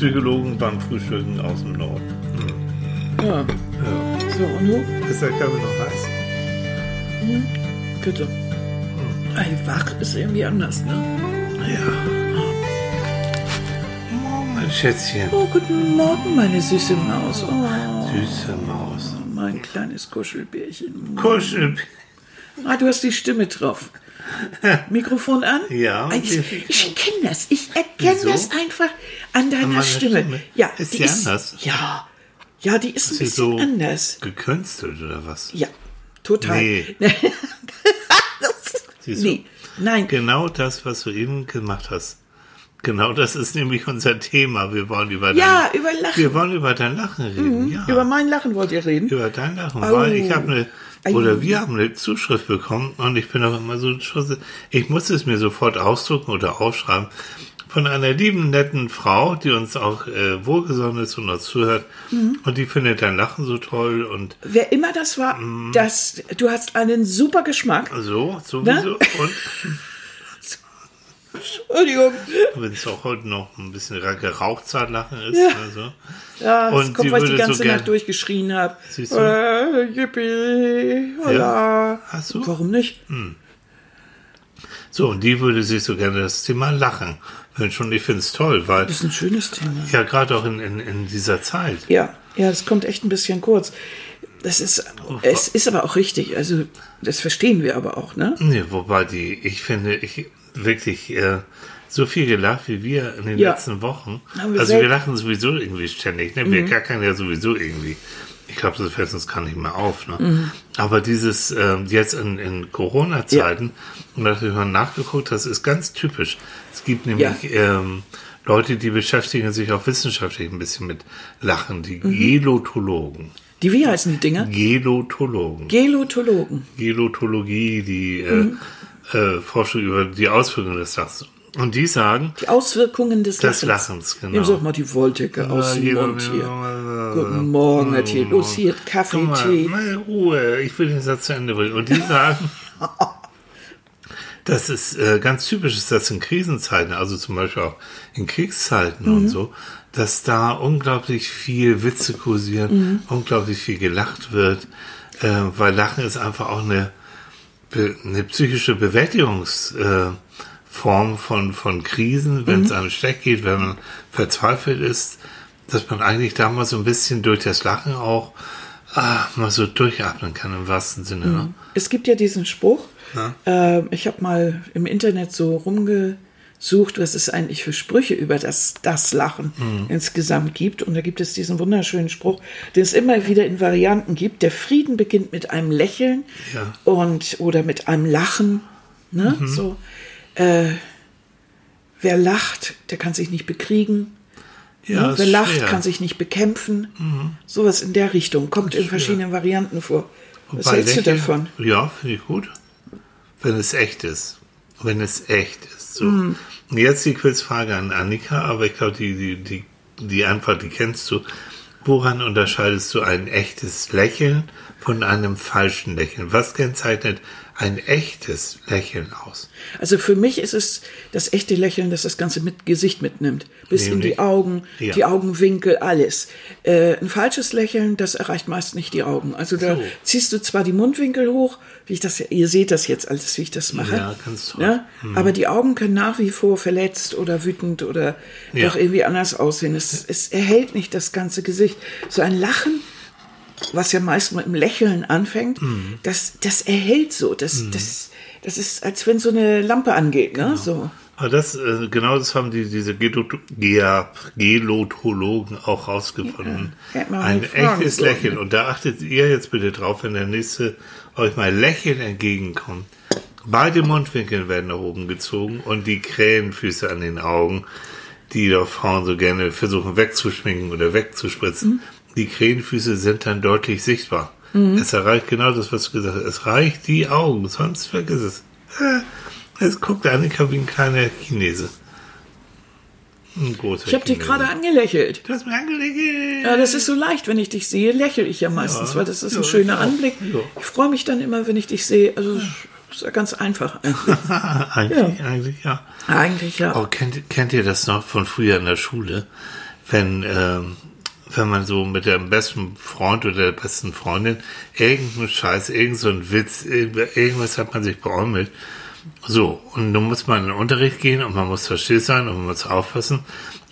Psychologen beim Frühstücken aus dem Norden. Hm. Ja. Ja. So, und nun? Ist der Kaffee noch heiß? Bitte. Ey, wach ist irgendwie anders, ne? Ja. Mein Schätzchen. Oh, guten Morgen, meine süße Maus. Oh, Süße Maus. mein kleines Kuschelbärchen. Kuschel. Ah, du hast die Stimme drauf. Mikrofon an? Ja. Ah, Ich, kenne das. Ich erkenne Wieso? das einfach an deiner meiner Stimme. Stimme? Ja, Ist die ist anders? Ja. Ja, die ist ein Ist sie bisschen so anders. gekünstelt oder was? Ja, total. Nee. nee, nein. Genau das, was du eben gemacht hast. Genau das ist nämlich unser Thema. Wir wollen über Ja, dein, über Lachen. wir wollen über dein Lachen reden. ja. Über mein Lachen wollt ihr reden? über dein Lachen, Oh. weil ich habe eine Ei. Oder wir haben eine Zuschrift bekommen und ich bin auch immer so ich muss es mir sofort ausdrucken oder aufschreiben von einer lieben netten Frau, die uns auch äh, wohlgesonnen ist und uns zuhört Mhm. und die findet dein Lachen so toll und Wer immer das war, Mhm. das, du hast einen super Geschmack. so sowieso und Entschuldigung. wenn es auch heute noch ein bisschen gerauchzart Lachen ist Ja. also. Ja, das Und kommt, weil ich die so ganze gern- Nacht durchgeschrien habe. Siehst du? Äh, yippie, holla. Ach so. Warum nicht? so und die würde sich so gerne das Thema Lachen wünschen und ich finde es toll, weil Das ist ein schönes Thema. ja gerade auch in, in, in dieser Zeit Ja, ja, das kommt echt ein bisschen kurz. Das ist, es ist aber auch richtig. Also, das verstehen wir aber auch, ne? Nee, wobei die, ich finde, ich wirklich äh, so viel gelacht wie wir in den Ja. letzten Wochen. Wir also wir lachen sowieso irgendwie ständig. Ne? Mhm. Wir gackern ja sowieso irgendwie. Ich glaube, das fällt uns gar nicht mehr auf. Ne? Mhm. Aber dieses ähm, jetzt in, in Corona-Zeiten, und da habe ich mal nachgeguckt, das ist ganz typisch. Es gibt nämlich ähm, Leute, die beschäftigen sich auch wissenschaftlich ein bisschen mit Lachen, die Mhm. Gelotologen. Die, wie heißen die Dinger? Gelotologen. Gelotologen. Gelotologie, die Mhm. Äh, Forschung über die Auswirkungen des Lachens. Und die sagen, Die Auswirkungen des Des Lachens. Lachens, genau. Nimm doch mal die Wolldecke aus dem Mund hier. jeder- Guten Morgen. Los, hier, Kaffee, Guck mal, Tee. mal Ruhe, ich will den Satz zu Ende bringen. Und die sagen, dass es äh, ganz typisch ist, dass in Krisenzeiten, also zum Beispiel auch in Kriegszeiten Mhm. und so, dass da unglaublich viel Witze kursieren, Mhm. unglaublich viel gelacht wird, äh, weil Lachen ist einfach auch eine, eine psychische Bewältigungsform äh, von, von Krisen, wenn Mhm. es einem schlecht geht, wenn man verzweifelt ist, dass man eigentlich da mal so ein bisschen durch das Lachen auch ah, mal so durchatmen kann im wahrsten Sinne. Ne? Es gibt ja diesen Spruch. Ähm, ich habe mal im Internet so rumgesucht, was es eigentlich für Sprüche über das, das Lachen Mhm. insgesamt gibt. Und da gibt es diesen wunderschönen Spruch, den es immer wieder in Varianten gibt. Der Frieden beginnt mit einem Lächeln Ja. Mhm. und oder mit einem Lachen. Ne? So, äh, wer lacht, der kann sich nicht bekriegen. Ja, ne? Wer lacht, schwer. Mhm. kann sich nicht bekämpfen. Sowas in der Richtung kommt in verschiedenen Varianten vor. Was Wobei hältst du Lächeln- davon? Ja, finde ich gut. Wenn es echt ist. Wenn es echt ist. So. Hm. Und Jetzt die Quizfrage an Annika, aber ich glaube, die, die, die, die Antwort, die kennst du. Woran unterscheidest du ein echtes Lächeln von einem falschen Lächeln? Was kennzeichnet ein echtes Lächeln aus? Also für mich ist es das echte Lächeln, das das ganze mit Gesicht mitnimmt. Bis in Nämlich? die Augen, Ja. die Augenwinkel, alles. Äh, ein falsches Lächeln, das erreicht meist nicht die Augen. Also da So. ziehst du zwar die Mundwinkel hoch, wie ich das, ihr seht das jetzt alles, wie ich das mache. Ja, ganz toll. Ja? Aber die Augen können nach wie vor verletzt oder wütend oder Ja. doch irgendwie anders aussehen. Es, es erhält nicht das ganze Gesicht. So ein Lachen, was ja meist mit einem Lächeln anfängt, Mhm. das, das erhält so. Das, das, das ist, als wenn so eine Lampe angeht. Ne? So. Aber das, äh, genau das haben die, diese Gelotologen auch rausgefunden. Ja, Ein echtes sollen. Lächeln. Und da achtet ihr jetzt bitte drauf, wenn der nächste euch mal lächeln entgegenkommt. Beide Mundwinkel werden nach oben gezogen und die Krähenfüße an den Augen, die doch Frauen so gerne versuchen wegzuschminken oder wegzuspritzen. Mhm. Die Krähenfüße sind dann deutlich sichtbar. Es erreicht genau das, was du gesagt hast. Es reicht die Augen, sonst vergiss es. Äh, Es guckt Annika wie ein kleiner Chinese. Ein Ich habe dich gerade angelächelt. Du hast mir angelegt. Ja, das ist so leicht, wenn ich dich sehe, lächle ich ja meistens, Ja, weil das ist ein ja, schöner ich. Anblick. Ich freue mich dann immer, wenn ich dich sehe. Also ist ja ganz einfach eigentlich. eigentlich, eigentlich, ja. Eigentlich ja. Oh, kennt, kennt ihr das noch von früher in der Schule? wenn, ähm, wenn man so mit dem besten Freund oder der besten Freundin irgendeinen Scheiß, irgendeinen so Witz, irgendwas hat man sich beäumelt. So, und nun muss man in den Unterricht gehen und man muss verstehen sein und man muss aufpassen.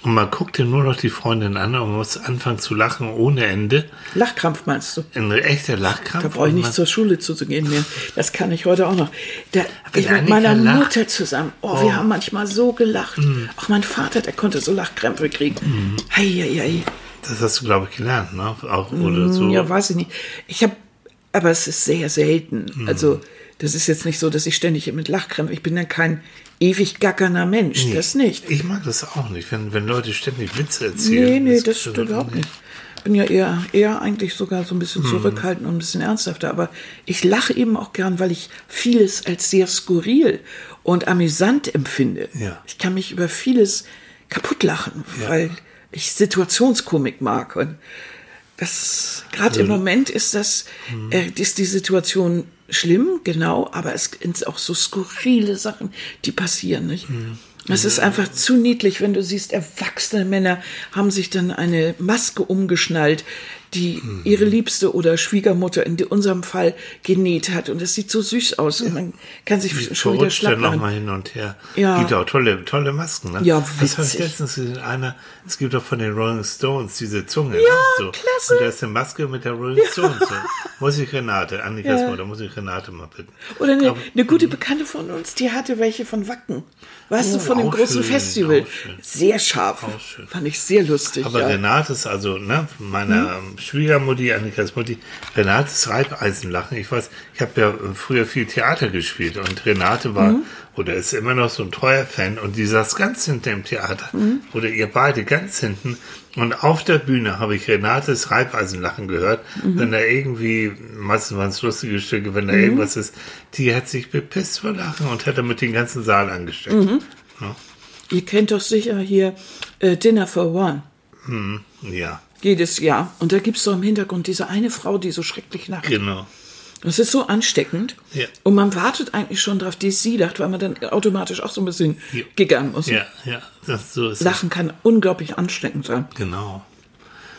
Und man guckt dir nur noch die Freundin an und man muss anfangen zu lachen ohne Ende. Lachkrampf meinst du? Ein echter Lachkrampf. Da brauche ich nicht zur Schule zu gehen mehr. Das kann ich heute auch noch. Da, ich mit Annika meiner lacht. Mutter zusammen. Oh, wir haben manchmal so gelacht. Mhm. Auch mein Vater, der konnte so Lachkrämpfe kriegen. Hei, hei, hei. Das hast du, glaube ich, gelernt, ne? Auch, oder so. Mm, Ja, weiß ich nicht. Ich habe, aber es ist sehr selten. Mhm. Also, das ist jetzt nicht so, dass ich ständig mit Lachkrämpfen, ich bin ja kein ewig gackerner Mensch, Nee. das nicht. Ich mag das auch nicht, wenn, wenn Leute ständig Witze erzählen. Nee, nee, Das das so- überhaupt nicht. Ich bin ja eher, eher eigentlich sogar so ein bisschen Hm. zurückhaltend und ein bisschen ernsthafter. Aber ich lache eben auch gern, weil ich vieles als sehr skurril und amüsant empfinde. Ja. Ich kann mich über vieles kaputt lachen, Ja. weil ich Situationskomik mag. Und das, gerade im Moment ist das, äh, ist die Situation schlimm, genau, aber es sind auch so skurrile Sachen, die passieren, nicht? Es ist einfach zu niedlich, wenn du siehst, erwachsene Männer haben sich dann eine Maske umgeschnallt, die ihre Liebste oder Schwiegermutter in unserem Fall genäht hat. Und es sieht so süß aus. Und man kann sich schon wieder schlapp machen. nochmal hin und her. Ja. Gibt auch tolle, tolle Masken, ne? Ja, Das habe ich witzig. letztens gesehen. Einer, es gibt auch von den Rolling Stones diese Zunge, ne? So. klasse. Und da ist eine Maske mit der Rolling Stones. So. Muss ich Renate, Annikas Ja. Mutter, muss ich Renate mal bitten. Oder eine, Aber- eine gute Bekannte von uns, die hatte welche von Wacken. Weißt du, Oh, von dem großen schön, Festival. Sehr scharf. Fand ich sehr lustig. Aber ja. Renate ist also, ne, meiner Schwiegermutti, Annikas Mutti, Renates Reibeisenlachen. Ich weiß, ich habe ja früher viel Theater gespielt und Renate war oder ist immer noch so ein treuer Fan und die saß ganz hinten im Theater oder ihr beide ganz hinten und auf der Bühne habe ich Renates Reibeisenlachen gehört, wenn da irgendwie, meistens waren es lustige Stücke, wenn da irgendwas ist, die hat sich bepisst vor Lachen und hat damit den ganzen Saal angesteckt. Ja. Ihr kennt doch sicher hier äh, Dinner for One. ja, Jedes Jahr. Und da gibt's doch im Hintergrund diese eine Frau, die so schrecklich lacht. genau. Das ist so ansteckend. Ja. Und man wartet eigentlich schon drauf, die sie lacht, weil man dann automatisch auch so ein bisschen Ja. giggern muss. Ja, ja, das, so ist es. Lachen kann unglaublich ansteckend sein. Genau.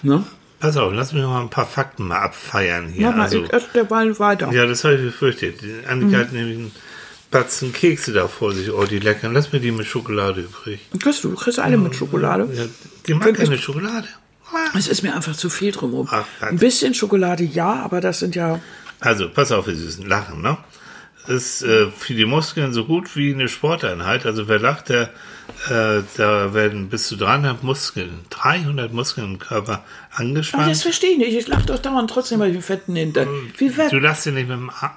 Ne? Pass auf, lass mich mal ein paar Fakten mal abfeiern hier. Mach mal, also, ich esse derweil weiter. ja, das habe ich befürchtet. Annika hat nämlich einen Batzen Kekse da vor sich. Oh, die leckern. Lass mir die mit Schokolade übrig. Kriegst du, du kriegst alle mit Schokolade. Ja, die mag keine ich- Schokolade. Es ist mir einfach zu viel drumherum. Ach. Ein bisschen Schokolade, ja, aber das sind ja. Also, pass auf, ihr Süßen. Lachen, ne? Ist äh, für die Muskeln so gut wie eine Sporteinheit. Also, wer lacht, der, äh, da werden bis zu 300 Muskeln, 300 Muskeln im Körper Aber angespannt. das verstehe ich nicht. Ich lache doch dauernd trotzdem bei den fetten Hintern. Wie fett? du lachst ja nicht mit dem Arm.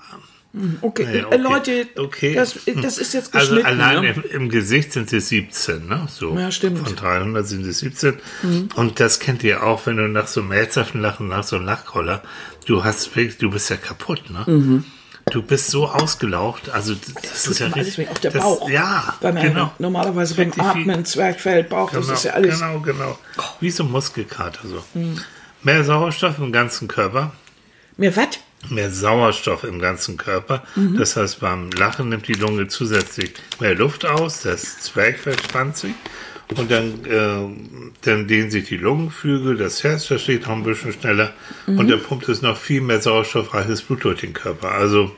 Okay, Nee, äh, Leute, okay. Das, das ist jetzt Also geschnitten. allein ne? im, im Gesicht sind es 17, ne? So. Ja, stimmt. Mhm. Von 300 sind es 17. Und das kennt ihr auch, wenn du nach so einem herzhaften Lachen, nach so einem Lachroller, du hast wirklich, du bist ja kaputt, ne? Mhm. Du bist so ausgelaucht, also das, tut ist ja richtig. weh, auch der das, Bauch. Ja, Weil man genau. normalerweise beim Atmen, Zwerchfell, Bauch, Genau, das ist ja alles. genau, genau. Wie so ein Muskelkater so. Mhm. Mehr Sauerstoff im ganzen Körper, Mir was? Mehr Sauerstoff im ganzen Körper. Mhm. Das heißt, beim Lachen nimmt die Lunge zusätzlich mehr Luft aus, das Zwerchfell spannt sich und dann, äh, dann dehnen sich die Lungenflügel, das Herz versteht noch ein bisschen schneller Mhm. und dann pumpt es noch viel mehr sauerstoffreiches Blut durch den Körper. Also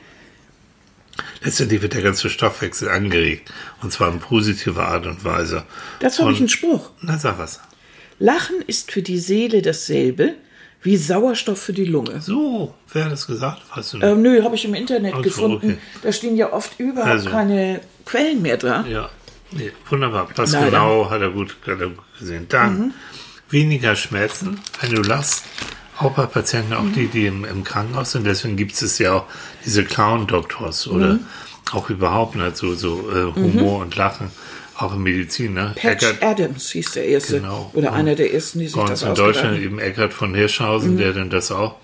letztendlich wird der ganze Stoffwechsel angeregt und zwar in positiver Art und Weise. Dazu habe ich einen Spruch. Na, sag was. Lachen ist für die Seele dasselbe wie Sauerstoff für die Lunge. So, wer hat das gesagt? Weißt du? Ähm, nö, habe ich im Internet Ach so, gefunden. okay. Da stehen ja oft überhaupt Also. keine Quellen mehr dran. Ja, nee, wunderbar. Das Leider. genau hat er gut, hat er gut gesehen. Dann weniger Schmerzen, wenn du lachst. Auch bei Patienten, auch die, die im, im Krankenhaus sind. Deswegen gibt es ja auch diese Clown-Doktors oder auch überhaupt nicht so, so äh, Humor und Lachen, auch in Medizin. Ne? Patch Eckart- Adams hieß der erste. Genau. Oder Und einer der ersten, die sich das in Deutschland eben Eckhard von Hirschhausen, der dann das auch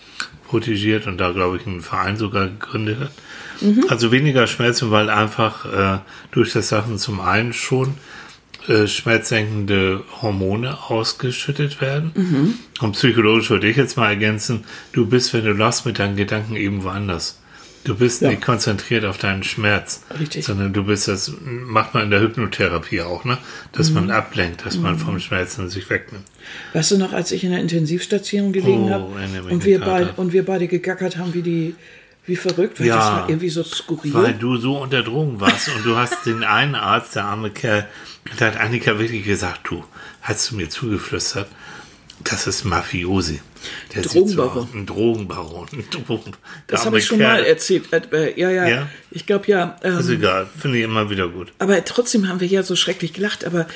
protegiert und da, glaube ich, einen Verein sogar gegründet hat. Also weniger Schmerzen, weil einfach äh, durch das Sachen zum einen schon äh, schmerzsenkende Hormone ausgeschüttet werden. Und psychologisch würde ich jetzt mal ergänzen, du bist, wenn du lachst, mit deinen Gedanken eben woanders. Du bist Ja. nicht konzentriert auf deinen Schmerz, Richtig. sondern du bist das, macht man in der Hypnotherapie auch, ne? Dass Mhm. man ablenkt, dass man vom Schmerzen sich wegnimmt. Weißt du noch, als ich in der Intensivstation gelegen Oh, habe und wir, und wir beide gegackert haben, wie die, wie verrückt, weil Ja. das war irgendwie so skurril. Weil du so unter Drogen warst und du hast den einen Arzt, der arme Kerl, da hat Annika wirklich gesagt, du, hast du mir zugeflüstert, das ist Mafiosi. Der Drogenbaron. ein Drogenbaron. Drogen, das habe ich schon mal erzählt. Äh, ja, ja, Ja? Ich glaube ja. Ähm, Ist egal, finde ich immer wieder gut. aber trotzdem haben wir ja so schrecklich gelacht, aber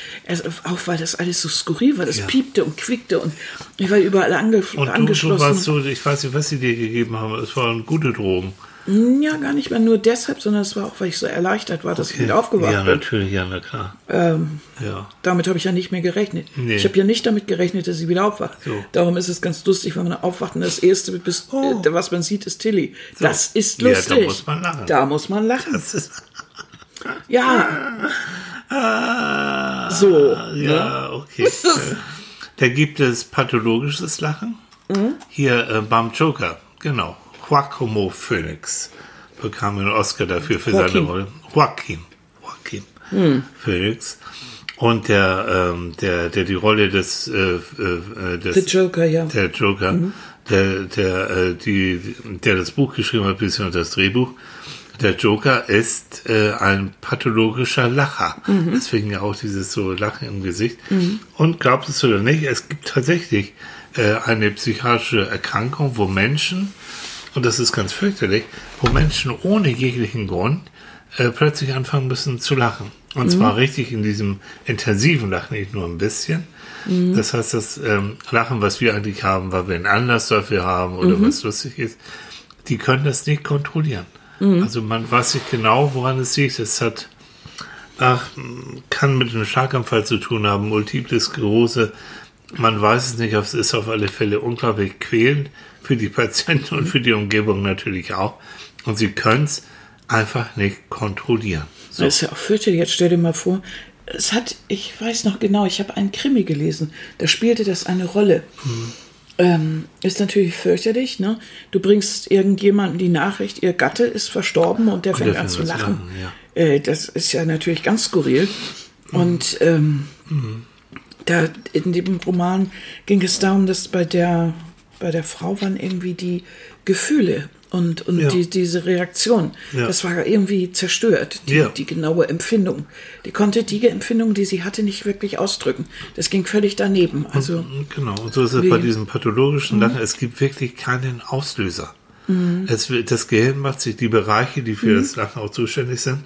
auch weil das alles so skurril war, das Ja. piepte und quiekte und ich war überall ange, Und du, du angeschlossen. warst so, ich weiß nicht, was sie dir gegeben haben, es waren gute Drogen. Ja, gar nicht mehr nur deshalb, sondern es war auch, weil ich so erleichtert war, dass ich wieder aufgewacht Ja, bin. natürlich, ja, na klar. Ähm, Ja. damit habe ich ja nicht mehr gerechnet. Nee. Ich habe ja nicht damit gerechnet, dass sie wieder aufwacht. So. Darum ist es ganz lustig, wenn man aufwacht und das Erste, bis, Oh. äh, was man sieht, ist Tilly. Das ist Ja, da lustig. muss man lachen. Da muss man lachen. Ja, ah, So, Ja, okay. Äh, da gibt es pathologisches Lachen. Mhm. Hier äh, beim Joker, genau. Joaquimo Phoenix bekam einen Oscar dafür für Joaquin. seine Rolle. Joaquin. Joaquin Phoenix. Und der, ähm, der, der die Rolle des, äh, äh, des The Joker, ja. der Joker, der, der, äh, die, der das Buch geschrieben hat, beziehungsweise das Drehbuch. Der Joker ist äh, ein pathologischer Lacher. Deswegen ja auch dieses so Lachen im Gesicht. Und glaubt es oder nicht, es gibt tatsächlich äh, eine psychiatrische Erkrankung, wo Menschen, und das ist ganz fürchterlich, wo Menschen ohne jeglichen Grund äh, plötzlich anfangen müssen zu lachen. Und zwar richtig in diesem intensiven Lachen, nicht nur ein bisschen. Das heißt, das ähm, Lachen, was wir eigentlich haben, weil wir einen Anlass dafür haben oder was lustig ist, die können das nicht kontrollieren. Also man weiß nicht genau, woran es liegt. Es hat, ach, kann mit einem Schlaganfall zu tun haben, Multiple Sklerose. Man weiß es nicht, es ist auf alle Fälle unglaublich quälend für die Patienten und für die Umgebung natürlich auch. Und sie können es einfach nicht kontrollieren. So. Das ist ja auch fürchterlich. Jetzt stell dir mal vor, es hat, ich weiß noch genau, ich habe einen Krimi gelesen, da spielte das eine Rolle. Mhm. Ähm, ist natürlich fürchterlich, ne? Du bringst irgendjemanden die Nachricht, ihr Gatte ist verstorben und der fängt der an zu lachen. lachen, äh, das ist ja natürlich ganz skurril. Und ähm, da in dem Roman ging es darum, dass bei der bei der Frau waren irgendwie die Gefühle und, und Ja. die, diese Reaktion, Ja. das war irgendwie zerstört, die, Ja. die genaue Empfindung. Die konnte die Empfindung, die sie hatte, nicht wirklich ausdrücken. Das ging völlig daneben. Also Genau, und so ist es Wie- bei diesem pathologischen Lachen. Es gibt wirklich keinen Auslöser. Es wird, das Gehirn macht sich, die Bereiche, die für das Lachen auch zuständig sind,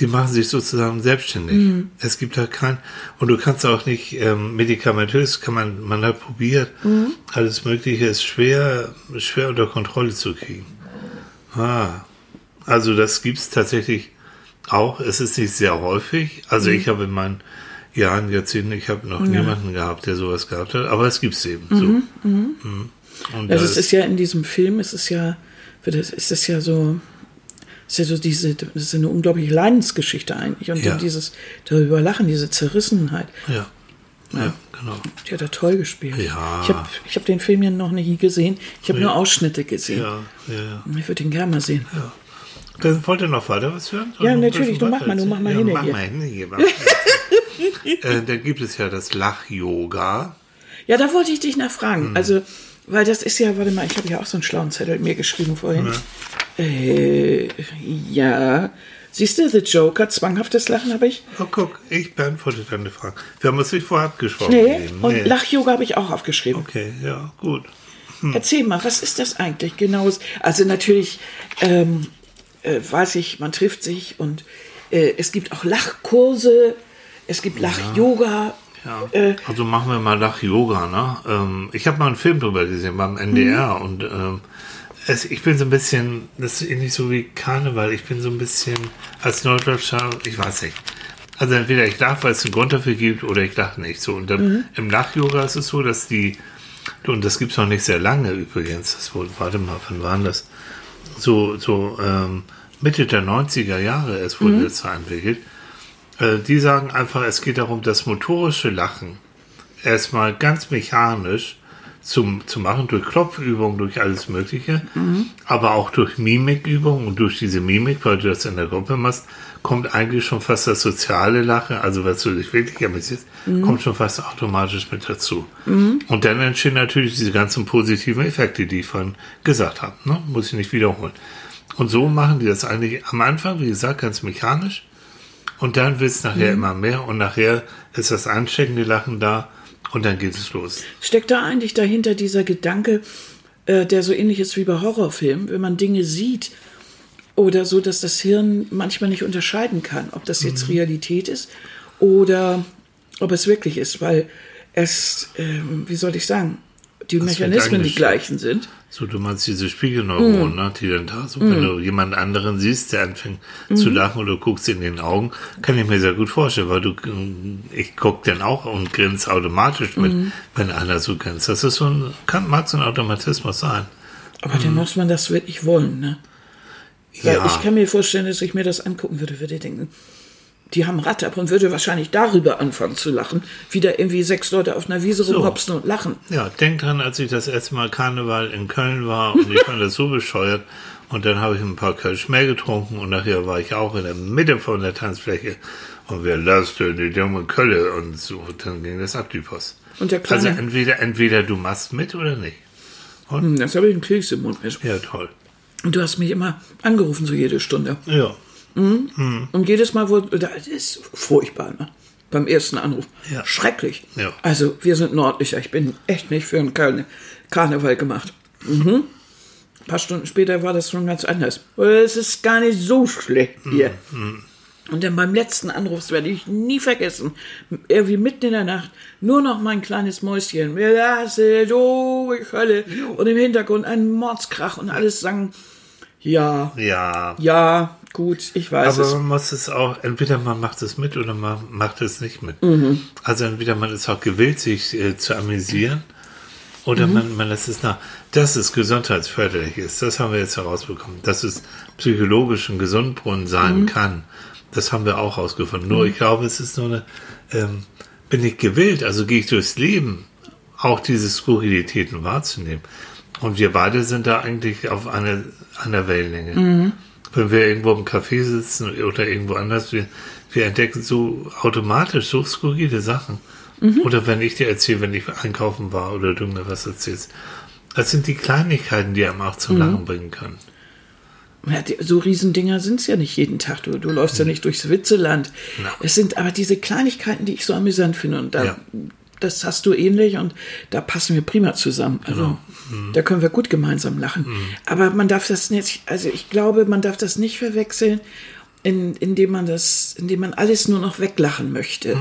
die machen sich sozusagen selbstständig. Es gibt da kein, und du kannst auch nicht ähm, medikamentös, kann man, man hat probiert, alles Mögliche ist schwer, schwer unter Kontrolle zu kriegen. Ah, also das gibt's tatsächlich auch. Es ist nicht sehr häufig. Also ich habe in meinen Jahren, Jahrzehnten, ich habe noch niemanden gehabt, der sowas gehabt hat, aber es gibt's eben so. Mhm. Und Also da es ist ja in diesem Film, es ist ja, es- ist es ja so, ist ja so diese, das ist eine unglaubliche Leidensgeschichte eigentlich. Und Ja. dann dieses darüber lachen, diese Zerrissenheit. ja, ja, genau. Die hat er toll gespielt. Ja. Ich habe ich hab den Film ja noch nie gesehen. Ich habe Ja. nur Ausschnitte gesehen. Ja, ja, ja. Ich würde ihn gerne mal sehen. Dann wollt ihr noch weiter was hören? Ja, ein natürlich. Du mach mal, du mach mal erzählen? hin ja, mach hier. mal hin hier. äh, da gibt es ja das Lach-Yoga. Ja, da wollte ich dich nachfragen. Hm. Also, weil das ist ja, warte mal, ich habe ja auch so einen schlauen Zettel mir geschrieben vorhin. Äh, ja. Siehst du, The Joker, zwanghaftes Lachen habe ich. Oh, guck, ich beantworte deine Frage. Wir haben uns nicht vorher abgesprochen. Nee. eben. Und Lach-Yoga habe ich auch aufgeschrieben. Okay, ja, gut. Erzähl mal, was ist das eigentlich genau? Also natürlich ähm, äh, weiß ich, man trifft sich und äh, es gibt auch Lachkurse, es gibt Lach-Yoga. Ja. Äh, also machen wir mal Lach-Yoga, ne? Ähm, ich habe mal einen Film drüber gesehen beim NDR Mhm. und ähm, es, ich bin so ein bisschen, das ist ähnlich so wie Karneval, ich bin so ein bisschen als Norddeutscher, ich weiß nicht. Also entweder ich lache, weil es einen Grund dafür gibt, oder ich lache nicht. So und dann, Mhm. im Lach-Yoga ist es so, dass die, und das gibt's noch nicht sehr lange übrigens, das wurde, warte mal, wann waren das? So, so ähm, Mitte der 90er Jahre, es wurde Mhm. das entwickelt. Äh, die sagen einfach, es geht darum, das motorische Lachen erstmal ganz mechanisch zum, zu machen, durch Klopfübungen, durch alles Mögliche, aber auch durch Mimikübungen und durch diese Mimik, weil du das in der Gruppe machst, kommt eigentlich schon fast das soziale Lachen, also was du dich wirklich amüsierst, kommt schon fast automatisch mit dazu. Und dann entstehen natürlich diese ganzen positiven Effekte, die ich vorhin gesagt habe. Ne? Muss ich nicht wiederholen. Und so machen die das eigentlich am Anfang, wie gesagt, ganz mechanisch. Und dann wird es nachher immer mehr und nachher ist das ansteckende Lachen da und dann geht es los. Steckt da eigentlich dahinter dieser Gedanke, äh, der so ähnlich ist wie bei Horrorfilmen, wenn man Dinge sieht oder so, dass das Hirn manchmal nicht unterscheiden kann, ob das jetzt Realität ist oder ob es wirklich ist, weil es, ähm, wie soll ich sagen, die Das Mechanismen die gleichen sind. So, du meinst diese Spiegelneuronen, ne, die dann da so, wenn du jemand anderen siehst, der anfängt zu lachen oder du guckst in den Augen, kann ich mir sehr gut vorstellen, weil du, äh, ich guck dann auch und grinse automatisch mit, wenn einer so grinst. Das ist so ein, kann, mag so ein Automatismus sein. Aber dann muss man das wirklich wollen, ne? Weil Ja. ich kann mir vorstellen, dass ich mir das angucken würde, würde denken, die haben Rad ab und würde wahrscheinlich darüber anfangen zu lachen, wie da irgendwie sechs Leute auf einer Wiese rumhopsen und lachen. Ja, denk dran, als ich das erste Mal Karneval in Köln war und ich fand das so bescheuert und dann habe ich ein paar Kölsch mehr getrunken und nachher war ich auch in der Mitte von der Tanzfläche und wir lasten die dumme Kölle und so, dann ging das ab die Post. Und der Also entweder, entweder du machst mit oder nicht. Hm, das habe ich einen Keks im Mund mit. Ja, toll. Und du hast mich immer angerufen, so jede Stunde. Ja, Und jedes Mal wurde, das ist furchtbar, ne? Beim ersten Anruf. Ja. Schrecklich. Ja. Also, wir sind nördlicher. Ich bin echt nicht für einen Karne Karneval gemacht. Mhm. Ein paar Stunden später war das schon ganz anders. Es ist gar nicht so schlecht hier. Und dann beim letzten Anruf, das werde ich nie vergessen, irgendwie mitten in der Nacht, nur noch mein kleines Mäuschen, wir lassen die Hölle. Und im Hintergrund ein Mordskrach und alles sang, ja, ja. ja, gut, ich weiß Aber es. man muss es auch, entweder man macht es mit oder man macht es nicht mit. Mhm. Also entweder man ist auch gewillt, sich äh, zu amüsieren oder Mhm. man, man lässt es nach. Dass es gesundheitsförderlich ist, das haben wir jetzt herausbekommen. Dass es psychologisch ein Gesundbrunnen sein Mhm. kann, das haben wir auch herausgefunden. Nur ich glaube, es ist nur eine, ähm, bin ich gewillt, also gehe ich durchs Leben, auch diese Skurrilitäten wahrzunehmen. Und wir beide sind da eigentlich auf einer, einer Wellenlänge. Mhm. Wenn wir irgendwo im Café sitzen oder irgendwo anders, wir, wir entdecken so automatisch so skurrile Sachen. Mhm. Oder wenn ich dir erzähle, wenn ich einkaufen war oder du mir was erzählst. Das sind die Kleinigkeiten, die einem auch Mhm. zum Lachen bringen können. Ja, die- so Riesendinger sind es ja nicht jeden Tag. Du, du läufst ja nicht durchs Witzeland. Na. Es sind aber diese Kleinigkeiten, die ich so amüsant finde. Und da, Ja. Das hast du ähnlich und da passen wir prima zusammen. Also Genau. da können wir gut gemeinsam lachen. Aber man darf das nicht, also ich glaube, man darf das nicht verwechseln, in, indem man das, indem man alles nur noch weglachen möchte.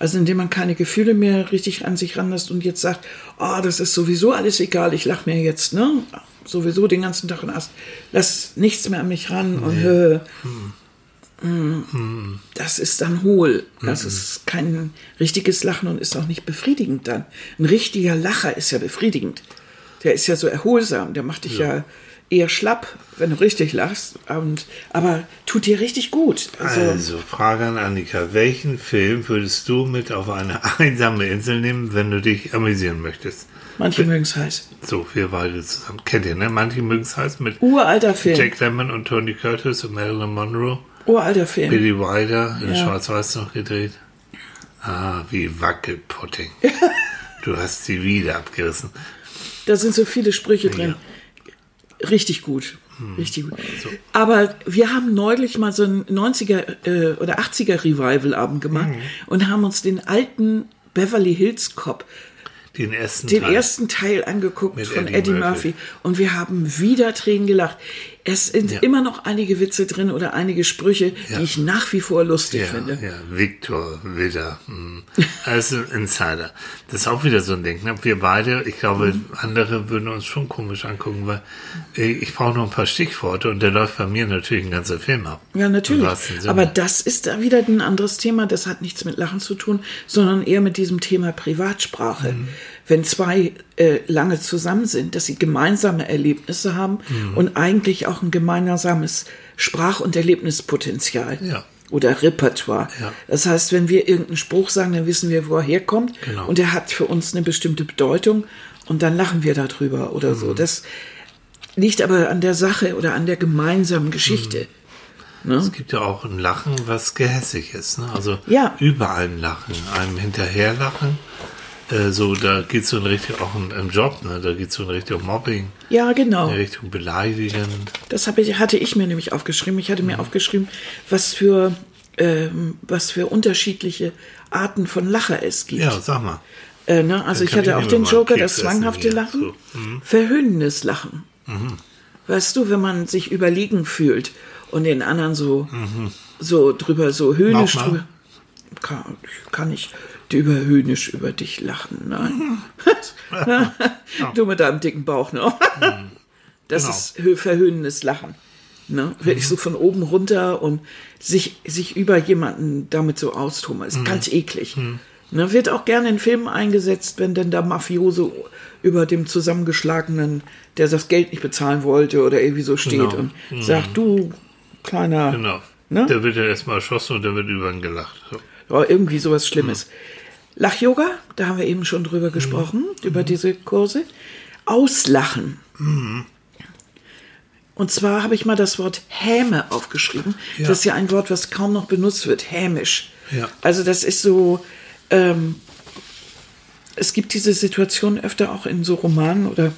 Also indem man keine Gefühle mehr richtig an sich ranlässt und jetzt sagt, oh, das ist sowieso alles egal, ich lach mir jetzt, ne? Sowieso den ganzen Tag und lass, lass nichts mehr an mich ran und äh, mm, das ist dann hohl. Das ist kein richtiges Lachen und ist auch nicht befriedigend dann. Ein richtiger Lacher ist ja befriedigend. Der ist ja so erholsam, der macht dich ja, eher schlapp, wenn du richtig lachst. Und, aber tut dir richtig gut. Also, Also, Frage an Annika. Welchen Film würdest du mit auf eine einsame Insel nehmen, wenn du dich amüsieren möchtest? manche mögen es heiß. So, wir beide zusammen. Kennt ihr, ne? Manche mögen es heiß mit Uralter Film. Jack Lemmon und Tony Curtis und Marilyn Monroe. Uralter Film. Billy Wilder in Ja. Schwarz-Weiß noch gedreht. Ah, wie Wackelpudding. du hast sie wieder abgerissen. Da sind so viele Sprüche drin. Richtig gut. Hm. Richtig gut. Also. Aber wir haben neulich mal so ein 90er äh, oder 80er Revival-Abend gemacht Hm. und haben uns den alten Beverly Hills Cop, Den ersten den Teil. ersten Teil angeguckt Mit von Eddie Eddie, Murphy. Murphy. und wir haben wieder Tränen gelacht. Es sind Ja. immer noch einige Witze drin oder einige Sprüche, Ja. die ich nach wie vor lustig Ja, finde. ja, Victor wieder. Hm. Also Insider. Das ist auch wieder so ein Ding. Ne? Wir beide, ich glaube, Mhm. andere würden uns schon komisch angucken, weil ich brauche noch ein paar Stichworte und der läuft bei mir natürlich ein ganzer Film ab. Ja, natürlich. Aber das ist da wieder ein anderes Thema. Das hat nichts mit Lachen zu tun, sondern eher mit diesem Thema Privatsprache. Mhm. Wenn zwei äh, lange zusammen sind, dass sie gemeinsame Erlebnisse haben Mhm. und eigentlich auch ein gemeinsames Sprach- und Erlebnispotenzial. Ja. oder Repertoire. Ja. Das heißt, wenn wir irgendeinen Spruch sagen, dann wissen wir, wo er herkommt Genau. und er hat für uns eine bestimmte Bedeutung und dann lachen wir darüber oder Mhm. so. Das liegt aber an der Sache oder an der gemeinsamen Geschichte. Mhm. Es gibt ja auch ein Lachen, was gehässig ist. Ne? Also Ja. überall ein Lachen, einem hinterherlachen. Äh, so, da geht es so in Richtung auch im, im Job, ne? da geht es so in Richtung Mobbing, Ja, genau. in Richtung beleidigend. Das habe ich, hatte ich mir nämlich aufgeschrieben. Ich hatte mir aufgeschrieben, was für, ähm, was für unterschiedliche Arten von Lacher es gibt. Ja, sag mal. Äh, ne? Also ich hatte ich auch den Joker, das essen zwanghafte hier. Lachen, So, mhm. verhöhnendes Lachen. Weißt du, wenn man sich überlegen fühlt und den anderen so, so drüber, so höhnisch drüber. Kann, kann ich über höhnisch über dich lachen? Nein. du mit deinem dicken Bauch, ne? Das Genau. ist hö- verhöhnendes Lachen. Ne? Wirklich so von oben runter und sich, sich über jemanden damit so austoben. Ist ganz eklig. Ne? Wird auch gerne in Filmen eingesetzt, wenn denn der Mafioso über dem zusammengeschlagenen, der das Geld nicht bezahlen wollte oder irgendwie so steht Genau. und sagt, du kleiner, Genau. Ne? Der wird ja erstmal erschossen und der wird über ihn gelacht. So. ja, irgendwie sowas Schlimmes. Lach-Yoga, da haben wir eben schon drüber gesprochen, über diese Kurse. Auslachen. Und zwar habe ich mal das Wort Häme aufgeschrieben. Ja. Das ist ja ein Wort, was kaum noch benutzt wird. Hämisch. Ja. Also das ist so, ähm, es gibt diese Situation öfter auch in so Romanen oder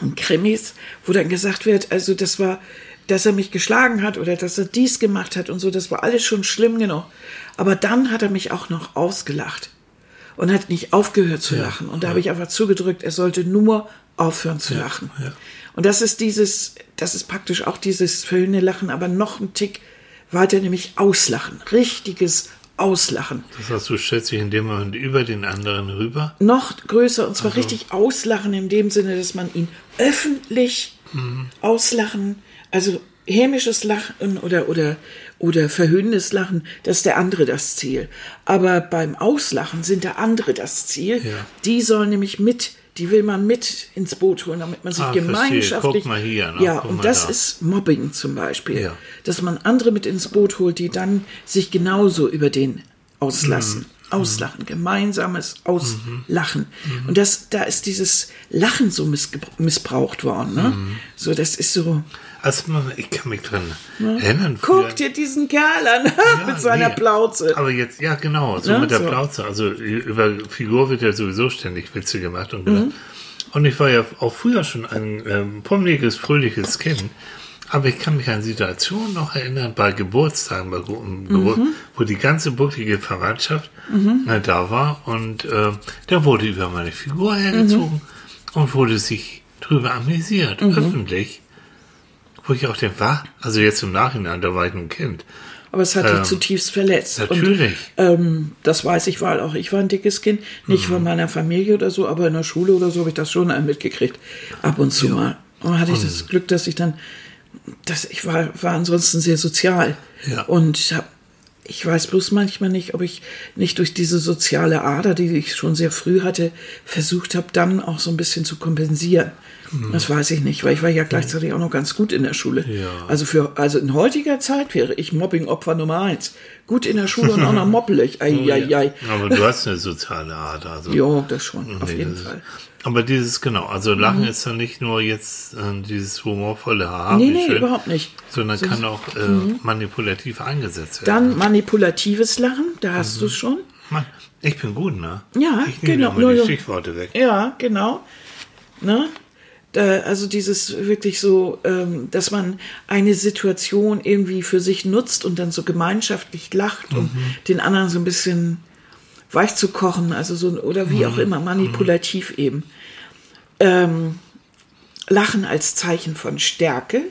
in Krimis, wo dann gesagt wird, also das war, dass er mich geschlagen hat oder dass er dies gemacht hat und so, das war alles schon schlimm genug. Aber dann hat er mich auch noch ausgelacht und hat nicht aufgehört zu lachen. Und da habe ich einfach zugedrückt, er sollte nur aufhören zu lachen. ja. Und das ist dieses, das ist praktisch auch dieses verhöhnende Lachen, aber noch ein Tick weiter, nämlich Auslachen. Richtiges Auslachen. Das heißt, du stellst dich in dem Moment über den anderen rüber. Noch größer und zwar richtig auslachen in dem Sinne, dass man ihn öffentlich auslachen, also hämisches Lachen oder, oder, oder verhöhnendes Lachen, das ist der andere das Ziel. Aber beim Auslachen sind der andere das Ziel. Ja. Die sollen nämlich mit, die will man mit ins Boot holen, damit man sich Ah, gemeinschaftlich. Guck mal hier, ne? Ja, Guck und das da. ist Mobbing zum Beispiel. Ja. Dass man andere mit ins Boot holt, die dann sich genauso über den auslassen. Mhm. Auslachen, gemeinsames Auslachen. Und das, da ist dieses Lachen so missbraucht worden. Ne? Mhm. So, das ist so. Also, ich kann mich dran erinnern. Guck dir diesen Kerl an mit seiner nee. Plauze. Aber jetzt, ja, genau, so Ne, mit der so. Plauze. Also über Figur wird ja sowieso ständig Witze gemacht und Mhm. Und ich war ja auch früher schon ein ähm, pummeliges, fröhliches Kind. Aber ich kann mich an Situationen noch erinnern, bei Geburtstagen, bei, Geburt, Mhm. wo die ganze bucklige Verwandtschaft äh, da war. Und äh, da wurde über meine Figur hergezogen Mhm. und wurde sich drüber amüsiert, öffentlich. Wo ich auch denke, war, also jetzt im Nachhinein, da war ich ein Kind. Aber es hat dich Ähm, zutiefst verletzt. Natürlich. Und, ähm, das weiß ich, weil auch ich war ein dickes Kind. Nicht Mhm. von meiner Familie oder so, aber in der Schule oder so habe ich das schon mitgekriegt. Ab und zu mal. Und dann hatte ich das Glück, dass ich dann, dass ich war, war ansonsten sehr sozial. Ja. Und hab, ich weiß bloß manchmal nicht, ob ich nicht durch diese soziale Ader, die ich schon sehr früh hatte, versucht habe, dann auch so ein bisschen zu kompensieren. Das weiß ich nicht, weil ich war ja gleichzeitig auch noch ganz gut in der Schule. Ja. Also für, also in heutiger Zeit wäre ich Mobbing-Opfer Nummer eins. Gut in der Schule und auch noch moppelig. Ei, ei, ei. Aber du hast eine soziale Art. Also. Jo, das schon, auf Nee, jeden das ist- Fall. Aber dieses, genau, also Lachen ist ja nicht nur jetzt äh, dieses humorvolle Haar, Nee, nee, schön, überhaupt nicht. sondern kann auch äh, manipulativ eingesetzt werden. Dann manipulatives Lachen, da hast du es schon. Mann, ich bin gut, ne? Ja, ich nehme genau, immer die so- Stichworte weg. Ja, genau. Ne? Also dieses wirklich so, ähm, dass man eine Situation irgendwie für sich nutzt und dann so gemeinschaftlich lacht, um den anderen so ein bisschen weich zu kochen, also so oder wie auch immer manipulativ eben. Ähm, Lachen als Zeichen von Stärke.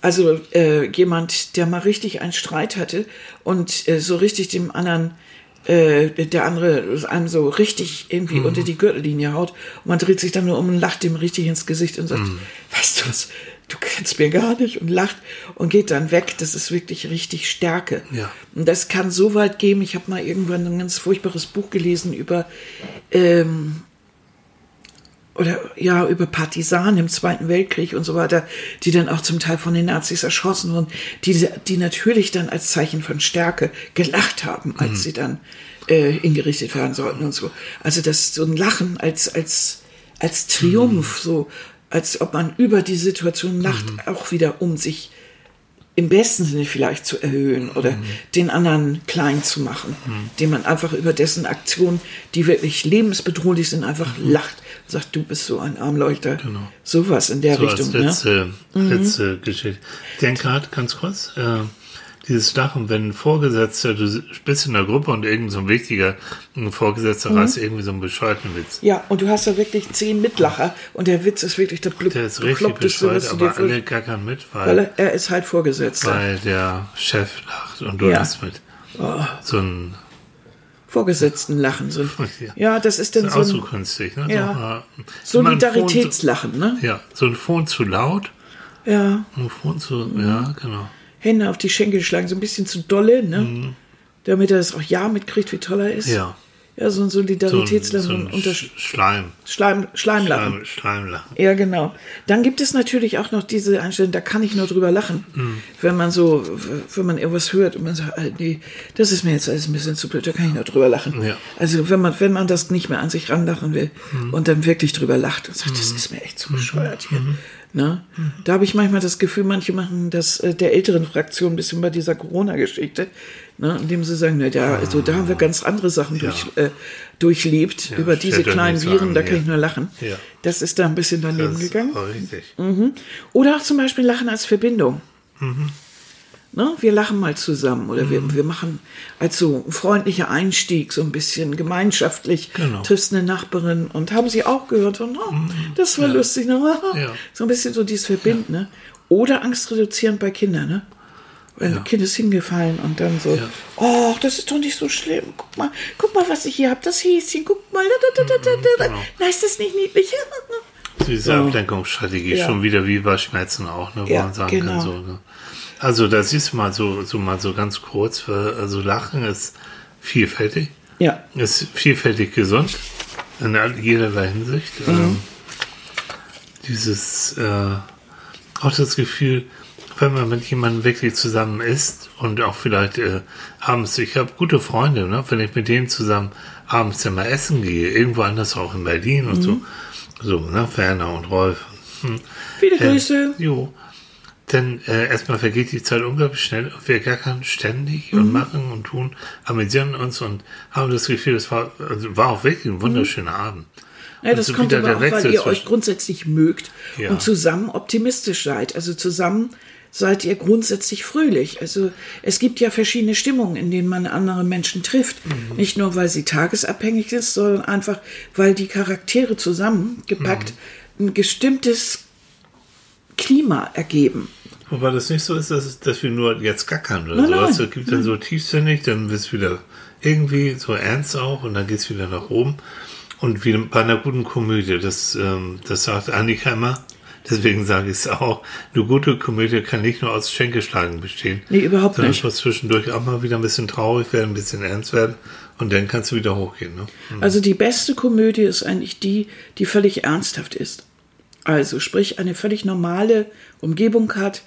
Also äh, jemand, der mal richtig einen Streit hatte und äh, so richtig dem anderen, äh, der andere einem so richtig irgendwie unter die Gürtellinie haut und man dreht sich dann nur um und lacht dem richtig ins Gesicht und sagt, weißt du was, du kennst mir gar nicht und lacht und geht dann weg. Das ist wirklich richtig Stärke. Ja. Und das kann so weit gehen. Ich habe mal irgendwann ein ganz furchtbares Buch gelesen über ähm, oder ja, über Partisanen im Zweiten Weltkrieg und so weiter, die dann auch zum Teil von den Nazis erschossen wurden, die, die natürlich dann als Zeichen von Stärke gelacht haben, als mhm. sie dann äh, hingerichtet werden sollten und so. Also das so ein Lachen als, als, als Triumph, mhm. so als ob man über die Situation lacht, mhm. auch wieder um sich im besten Sinne vielleicht zu erhöhen oder mhm. den anderen klein zu machen, mhm. den man einfach über dessen Aktionen, die wirklich lebensbedrohlich sind, einfach mhm. lacht sagt, du bist so ein Armleuchter. Genau. Sowas in der so Richtung. Als letzte, ne? letzte Geschichte. Ich denke gerade ganz kurz, äh, dieses Lachen, wenn ein Vorgesetzter, du bist in der Gruppe und irgend so ein wichtiger ein Vorgesetzter mhm. reißt irgendwie so einen bescheuerten Witz. Ja, und du hast da wirklich zehn Mitlacher und der Witz ist wirklich der Blub, Der ist richtig bescheuert, aber alle gackern mit, weil, weil er, er, ist halt Vorgesetzter. Weil der Chef lacht und du ja. lachst mit. Oh. So ein Vorgesetzten lachen. So, ja, das ist dann das ist so. Ein, künstlich, ne? Ja. So, Solidaritätslachen, ne? Ja, so ein Phone zu laut. Ja. Ein Phone zu, mhm. ja, genau. Hände auf die Schenkel schlagen, so ein bisschen zu dolle, ne? Mhm. Damit er das auch ja mitkriegt, wie toll er ist. Ja. Ja, so ein Solidaritätslachen. So ein, so ein Schleim. Schleim. Schleimlachen. Schleim, Schleimlachen. Ja, genau. Dann gibt es natürlich auch noch diese Einstellung, da kann ich nur drüber lachen. Mhm. Wenn man so, wenn man irgendwas hört und man sagt, nee, das ist mir jetzt alles ein bisschen zu blöd, da kann ich nur drüber lachen. Ja. Also wenn man, wenn man das nicht mehr an sich ranlachen will mhm. und dann wirklich drüber lacht und sagt, das mhm. ist mir echt zu bescheuert hier. Mhm. Ne? Mhm. Da habe ich manchmal das Gefühl, manche machen das äh, der älteren Fraktion ein bisschen bei dieser Corona-Geschichte, ne? indem sie sagen, na, da, also, da haben wir ganz andere Sachen ja. durch, äh, durchlebt. Ja, Über diese kleinen Viren, an, da kann ja. ich nur lachen. Das ist da ein bisschen daneben gegangen. Mhm. Oder auch zum Beispiel Lachen als Verbindung. Mhm. Ne? Wir lachen mal zusammen oder mhm. wir, wir machen als so freundlicher Einstieg, so ein bisschen gemeinschaftlich, genau. triffst eine Nachbarin und haben sie auch gehört und oh, mhm. das war lustig. Ne? So ein bisschen so dieses Verbinden. Ne? Oder Angst reduzieren bei Kindern. Ne? Ein Kind ist hingefallen und dann so, oh, das ist doch nicht so schlimm. Guck mal, guck mal, was ich hier habe, das Häschen, guck mal. Da, da, da, da, da. Genau. Na, ist das nicht niedlich? Diese so. Ablenkungsstrategie, schon wieder wie bei Schmerzen auch, ne, wo man sagen genau. kann, so, ne? Also da siehst du mal so, so mal so ganz kurz, also Lachen ist vielfältig. Ja. Ist vielfältig gesund in jederlei Hinsicht. Mhm. Ähm, dieses äh, auch das Gefühl, wenn man mit jemandem wirklich zusammen ist und auch vielleicht äh, abends, ich habe gute Freunde, ne, wenn ich mit denen zusammen abends immer essen gehe, irgendwo anders auch in Berlin und mhm. so, so, ne, Werner und Rolf. Hm. Viele Grüße. Äh, jo denn äh, erstmal vergeht die Zeit unglaublich schnell wir gackern ständig mhm. und machen und tun, amüsieren uns und haben das Gefühl, es war, also war auch wirklich ein wunderschöner mhm. Abend. Ja, das so kommt aber auch, weil ihr euch grundsätzlich mögt ja. und zusammen optimistisch seid. Also zusammen seid ihr grundsätzlich fröhlich. Also es gibt ja verschiedene Stimmungen, in denen man andere Menschen trifft. Mhm. Nicht nur, weil sie tagesabhängig ist, sondern einfach, weil die Charaktere zusammengepackt mhm. ein bestimmtes Klima ergeben. Wobei das nicht so ist, dass, dass wir nur jetzt gackern oder nein, sowas. Es gibt dann so tiefsinnig, dann wird es wieder irgendwie so ernst auch und dann geht es wieder nach oben. Und wie bei einer guten Komödie, das, ähm, das sagt Annika immer, deswegen sage ich es auch, eine gute Komödie kann nicht nur aus Schenkelschlagen bestehen. Nee, überhaupt sondern nicht. muss zwischendurch auch mal wieder ein bisschen traurig werden, ein bisschen ernst werden und dann kannst du wieder hochgehen. Ne? Mhm. Also die beste Komödie ist eigentlich die, die völlig ernsthaft ist. Also sprich eine völlig normale Umgebung hat,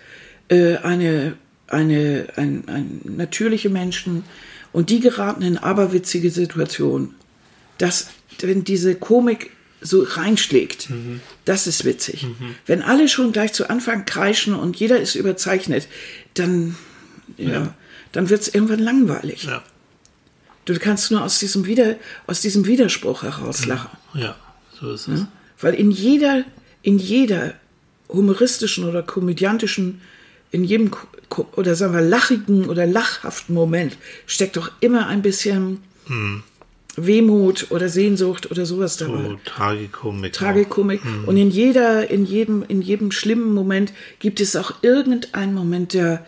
äh, eine, eine, ein, ein natürliche Menschen und die geraten in aberwitzige Situationen. Dass, wenn diese Komik so reinschlägt, mhm. das ist witzig. Mhm. Wenn alle schon gleich zu Anfang kreischen und jeder ist überzeichnet, dann, ja, ja. dann wird es irgendwann langweilig. Ja. Du kannst nur aus diesem, Wider, aus diesem Widerspruch herauslachen. Ja, so ist es. Weil in jeder in jeder humoristischen oder komödiantischen, in jedem oder sagen wir lachigen oder lachhaften Moment steckt doch immer ein bisschen hm. Wehmut oder Sehnsucht oder sowas dabei. So, Tragikomik. Tragikomik. Hm. Und in jeder, in jedem, in jedem schlimmen Moment gibt es auch irgendeinen Moment der,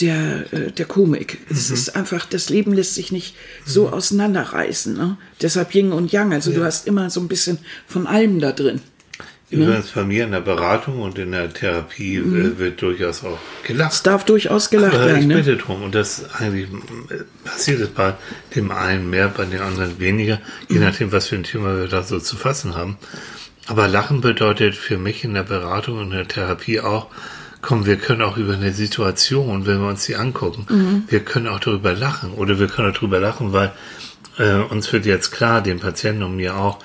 der, äh, der Komik. Mhm. Es ist einfach, das Leben lässt sich nicht so mhm. auseinanderreißen. Ne? Deshalb Yin und Yang. Also ja. du hast immer so ein bisschen von allem da drin. Übrigens bei mir in der Beratung und in der Therapie mhm. Äh, wird durchaus auch gelacht. Es darf durchaus gelacht Aber werden. Ich ne? bitte ne? drum. Und das eigentlich äh, passiert es bei dem einen mehr, bei den anderen weniger, je mhm. nachdem, was für ein Thema wir da so zu fassen haben. Aber Lachen bedeutet für mich in der Beratung und der Therapie auch, komm, wir können auch über eine Situation, wenn wir uns die angucken, mhm. wir können auch darüber lachen oder wir können auch darüber lachen, weil äh, uns wird jetzt klar, dem Patienten und mir auch,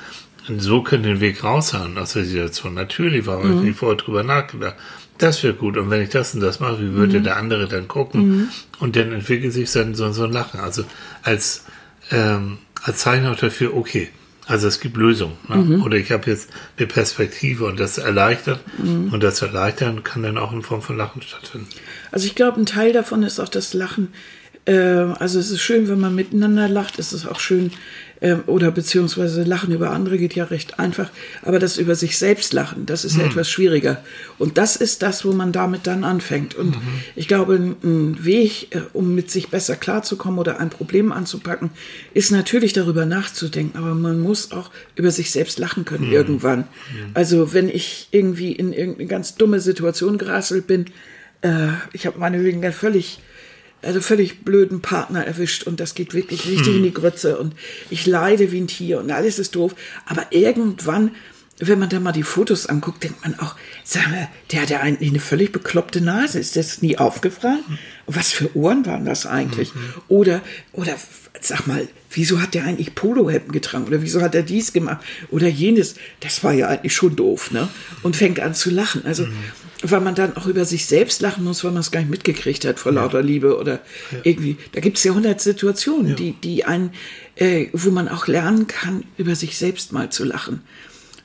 so können den Weg raushauen aus der Situation. Natürlich, warum mhm. ich nicht vorher drüber nachgedacht. Das wäre gut. Und wenn ich das und das mache, wie würde mhm. der andere dann gucken? Mhm. Und dann entwickelt sich dann so, so ein Lachen. Also als, ähm, als Zeichen auch dafür, okay, also es gibt Lösungen. Ne? Mhm. Oder ich habe jetzt eine Perspektive und das erleichtert. Mhm. Und das Erleichtern kann dann auch in Form von Lachen stattfinden. Also ich glaube, ein Teil davon ist auch das Lachen. Äh, also es ist schön, wenn man miteinander lacht. Es ist auch schön, oder beziehungsweise Lachen über andere geht ja recht einfach, aber das über sich selbst lachen, das ist mhm. ja etwas schwieriger. Und das ist das, wo man damit dann anfängt. Und mhm. ich glaube, ein Weg, äh, um mit sich besser klarzukommen oder ein Problem anzupacken, ist natürlich darüber nachzudenken, aber man muss auch über sich selbst lachen können mhm. irgendwann. Mhm. Also wenn ich irgendwie in irgendeine ganz dumme Situation gerasselt bin, äh, ich habe meine Wegen völlig also völlig blöden Partner erwischt und das geht wirklich richtig hm. in die Grütze und ich leide wie ein Tier und alles ist doof. Aber irgendwann, wenn man da mal die Fotos anguckt, denkt man auch, sag mal, der hat ja eigentlich eine völlig bekloppte Nase. Ist das nie aufgefallen? Und was für Ohren waren das eigentlich? Mhm. Oder, oder sag mal, wieso hat der eigentlich Polohemden getragen? Oder wieso hat er dies gemacht? Oder jenes? Das war ja eigentlich schon doof, ne? Und fängt an zu lachen. Also, mhm weil man dann auch über sich selbst lachen muss, weil man es gar nicht mitgekriegt hat vor lauter Liebe oder ja. irgendwie. Da gibt es ja hundert Situationen, ja. die, die einen, äh, wo man auch lernen kann, über sich selbst mal zu lachen.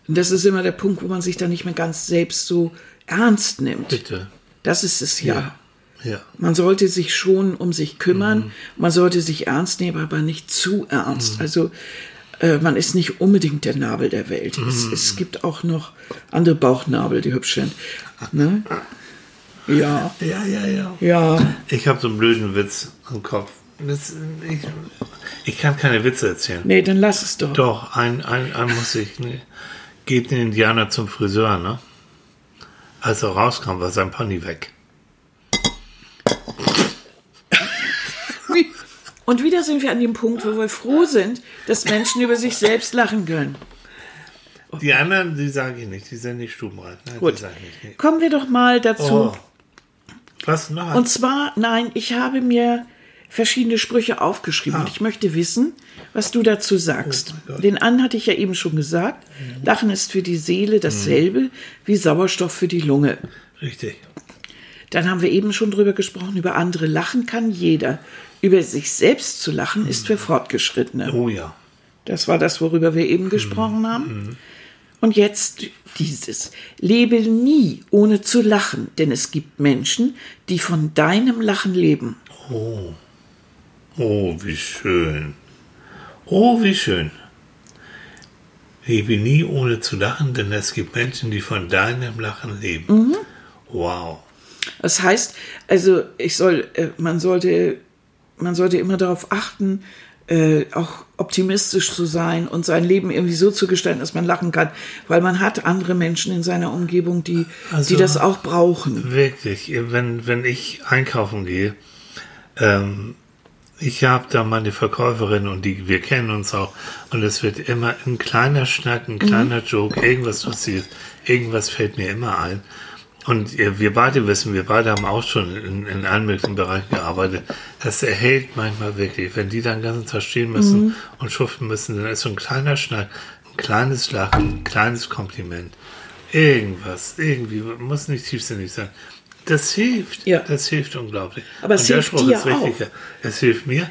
Und das ist immer der Punkt, wo man sich dann nicht mehr ganz selbst so ernst nimmt. Bitte. Das ist es ja. ja. ja. Man sollte sich schon um sich kümmern, mhm. man sollte sich ernst nehmen, aber nicht zu ernst. Mhm. Also äh, man ist nicht unbedingt der Nabel der Welt. Mhm. Es, es, gibt auch noch andere Bauchnabel, die hübsch sind. Ne? Ja. Ja, ja, ja. Ja. Ich habe so einen blöden Witz im Kopf. Das, ich, ich, kann keine Witze erzählen. Nee, dann lass es doch. Doch, ein, ein, ein muss ich. Nee. Geht ein Indianer zum Friseur, ne? Als er rauskam, war sein Pony weg. Und wieder sind wir an dem Punkt, wo wir froh sind, dass Menschen über sich selbst lachen können. Die anderen, die sage ich nicht, die sind nicht stubenreif. Nein, Gut. Nicht. Kommen wir doch mal dazu. Oh. Was noch? Und zwar, nein, ich habe mir verschiedene Sprüche aufgeschrieben ah. und ich möchte wissen, was du dazu sagst. Oh Den an hatte ich ja eben schon gesagt. Mhm. Lachen ist für die Seele dasselbe mhm. wie Sauerstoff für die Lunge. Richtig. Dann haben wir eben schon drüber gesprochen, über andere lachen kann jeder. Über sich selbst zu lachen mhm. ist für Fortgeschrittene. Oh ja. Das war das, worüber wir eben gesprochen mhm. haben. Mhm. Und jetzt dieses. Lebe nie ohne zu lachen, denn es gibt Menschen, die von deinem Lachen leben. Oh. Oh, wie schön. Oh, wie schön. Lebe nie ohne zu lachen, denn es gibt Menschen, die von deinem Lachen leben. Mhm. Wow. Das heißt, also ich soll, äh, man sollte, man sollte immer darauf achten, äh, auch optimistisch zu sein und sein Leben irgendwie so zu gestalten, dass man lachen kann, weil man hat andere Menschen in seiner Umgebung, die, also, die das auch brauchen. Wirklich, wenn, wenn ich einkaufen gehe, ähm, ich habe da meine Verkäuferin und die, wir kennen uns auch und es wird immer ein kleiner Schnack, ein kleiner mhm. Joke, irgendwas passiert, irgendwas fällt mir immer ein. Und wir beide wissen, wir beide haben auch schon in, in allen möglichen Bereichen gearbeitet. Das erhält manchmal wirklich. Wenn die dann den ganzen Tag stehen müssen mhm. und schuften müssen, dann ist so ein kleiner Schneid, ein kleines Lachen, ein kleines Kompliment. Irgendwas, irgendwie, muss nicht tiefsinnig sein. Das hilft. Ja. Das hilft unglaublich. Aber es hilft dir auch. Es hilft mir.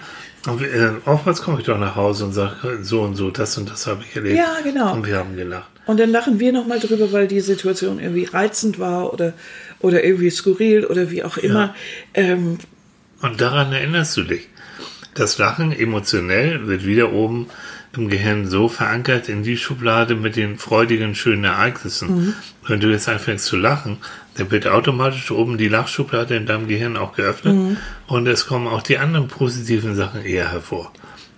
Und, äh, oftmals komme ich doch nach Hause und sage, so und so, das und das habe ich erlebt. Ja, genau. Und wir haben gelacht. Und dann lachen wir nochmal drüber, weil die Situation irgendwie reizend war oder, oder irgendwie skurril oder wie auch immer. Ja. Ähm, und daran erinnerst du dich. Das Lachen emotionell wird wieder oben im Gehirn so verankert in die Schublade mit den freudigen, schönen Ereignissen. Mhm. Wenn du jetzt anfängst zu lachen, dann wird automatisch oben die Lachschublade in deinem Gehirn auch geöffnet mhm. und es kommen auch die anderen positiven Sachen eher hervor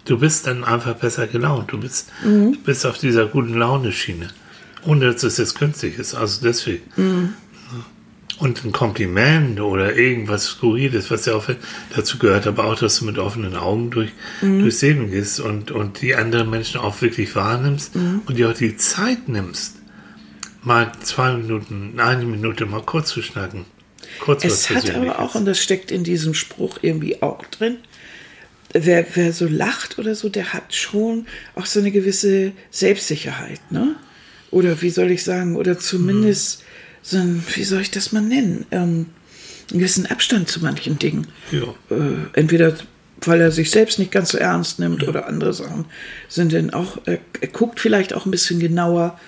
du bist dann einfach besser gelaunt. Du bist, mhm. bist auf dieser guten Laune-Schiene. Ohne dass es jetzt künstlich ist. Also deswegen. Mhm. Und ein Kompliment oder irgendwas Skurriles, was ja auch dazu gehört, aber auch, dass du mit offenen Augen durch, mhm. durchs Leben gehst und, und die anderen Menschen auch wirklich wahrnimmst mhm. und dir auch die Zeit nimmst, mal zwei Minuten, eine Minute mal kurz zu schnacken. Kurz es hat aber auch, und das steckt in diesem Spruch irgendwie auch drin, wer, wer so lacht oder so, der hat schon auch so eine gewisse Selbstsicherheit, ne? Oder wie soll ich sagen, oder zumindest hm. so ein, wie soll ich das mal nennen? Ähm, einen gewissen Abstand zu manchen Dingen. Ja. Äh, entweder weil er sich selbst nicht ganz so ernst nimmt ja. oder andere Sachen sind dann auch, äh, er guckt vielleicht auch ein bisschen genauer,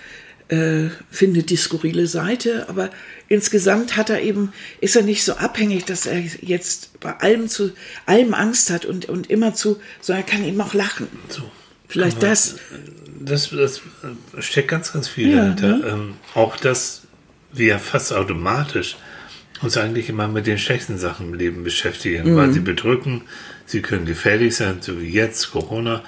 äh, findet die skurrile Seite, aber insgesamt hat er eben, ist er nicht so abhängig, dass er jetzt bei allem zu, allem Angst hat und, und immer zu, sondern er kann eben auch lachen. So. Vielleicht aber das. das. Das steckt ganz, ganz viel ja, dahinter. Ne? Ähm, auch das, wie er fast automatisch uns eigentlich immer mit den schlechten Sachen im Leben beschäftigen, mhm. weil sie bedrücken, sie können gefährlich sein, so wie jetzt, Corona.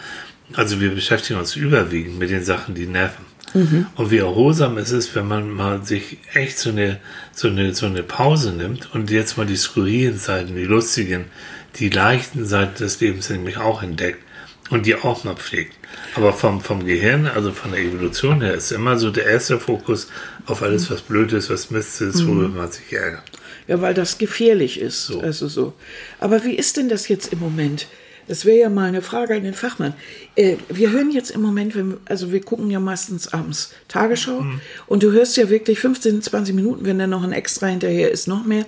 Also wir beschäftigen uns überwiegend mit den Sachen, die nerven. Mhm. Und wie erholsam ist es, wenn man mal sich echt so eine, so eine, so eine Pause nimmt und jetzt mal die skurrilen Seiten, die lustigen, die leichten Seiten des Lebens nämlich auch entdeckt und die auch mal pflegt. Aber vom, vom Gehirn, also von der Evolution her, ist immer so der erste Fokus auf alles, was blöd ist, was Mist ist, worüber mhm. man sich ärgert. Ja, weil das gefährlich ist. So. Also so. Aber wie ist denn das jetzt im Moment? Das wäre ja mal eine Frage an den Fachmann. Äh, wir hören jetzt im Moment, wenn, also wir gucken ja meistens abends Tagesschau mhm. und du hörst ja wirklich 15, 20 Minuten, wenn da noch ein Extra hinterher ist, noch mehr,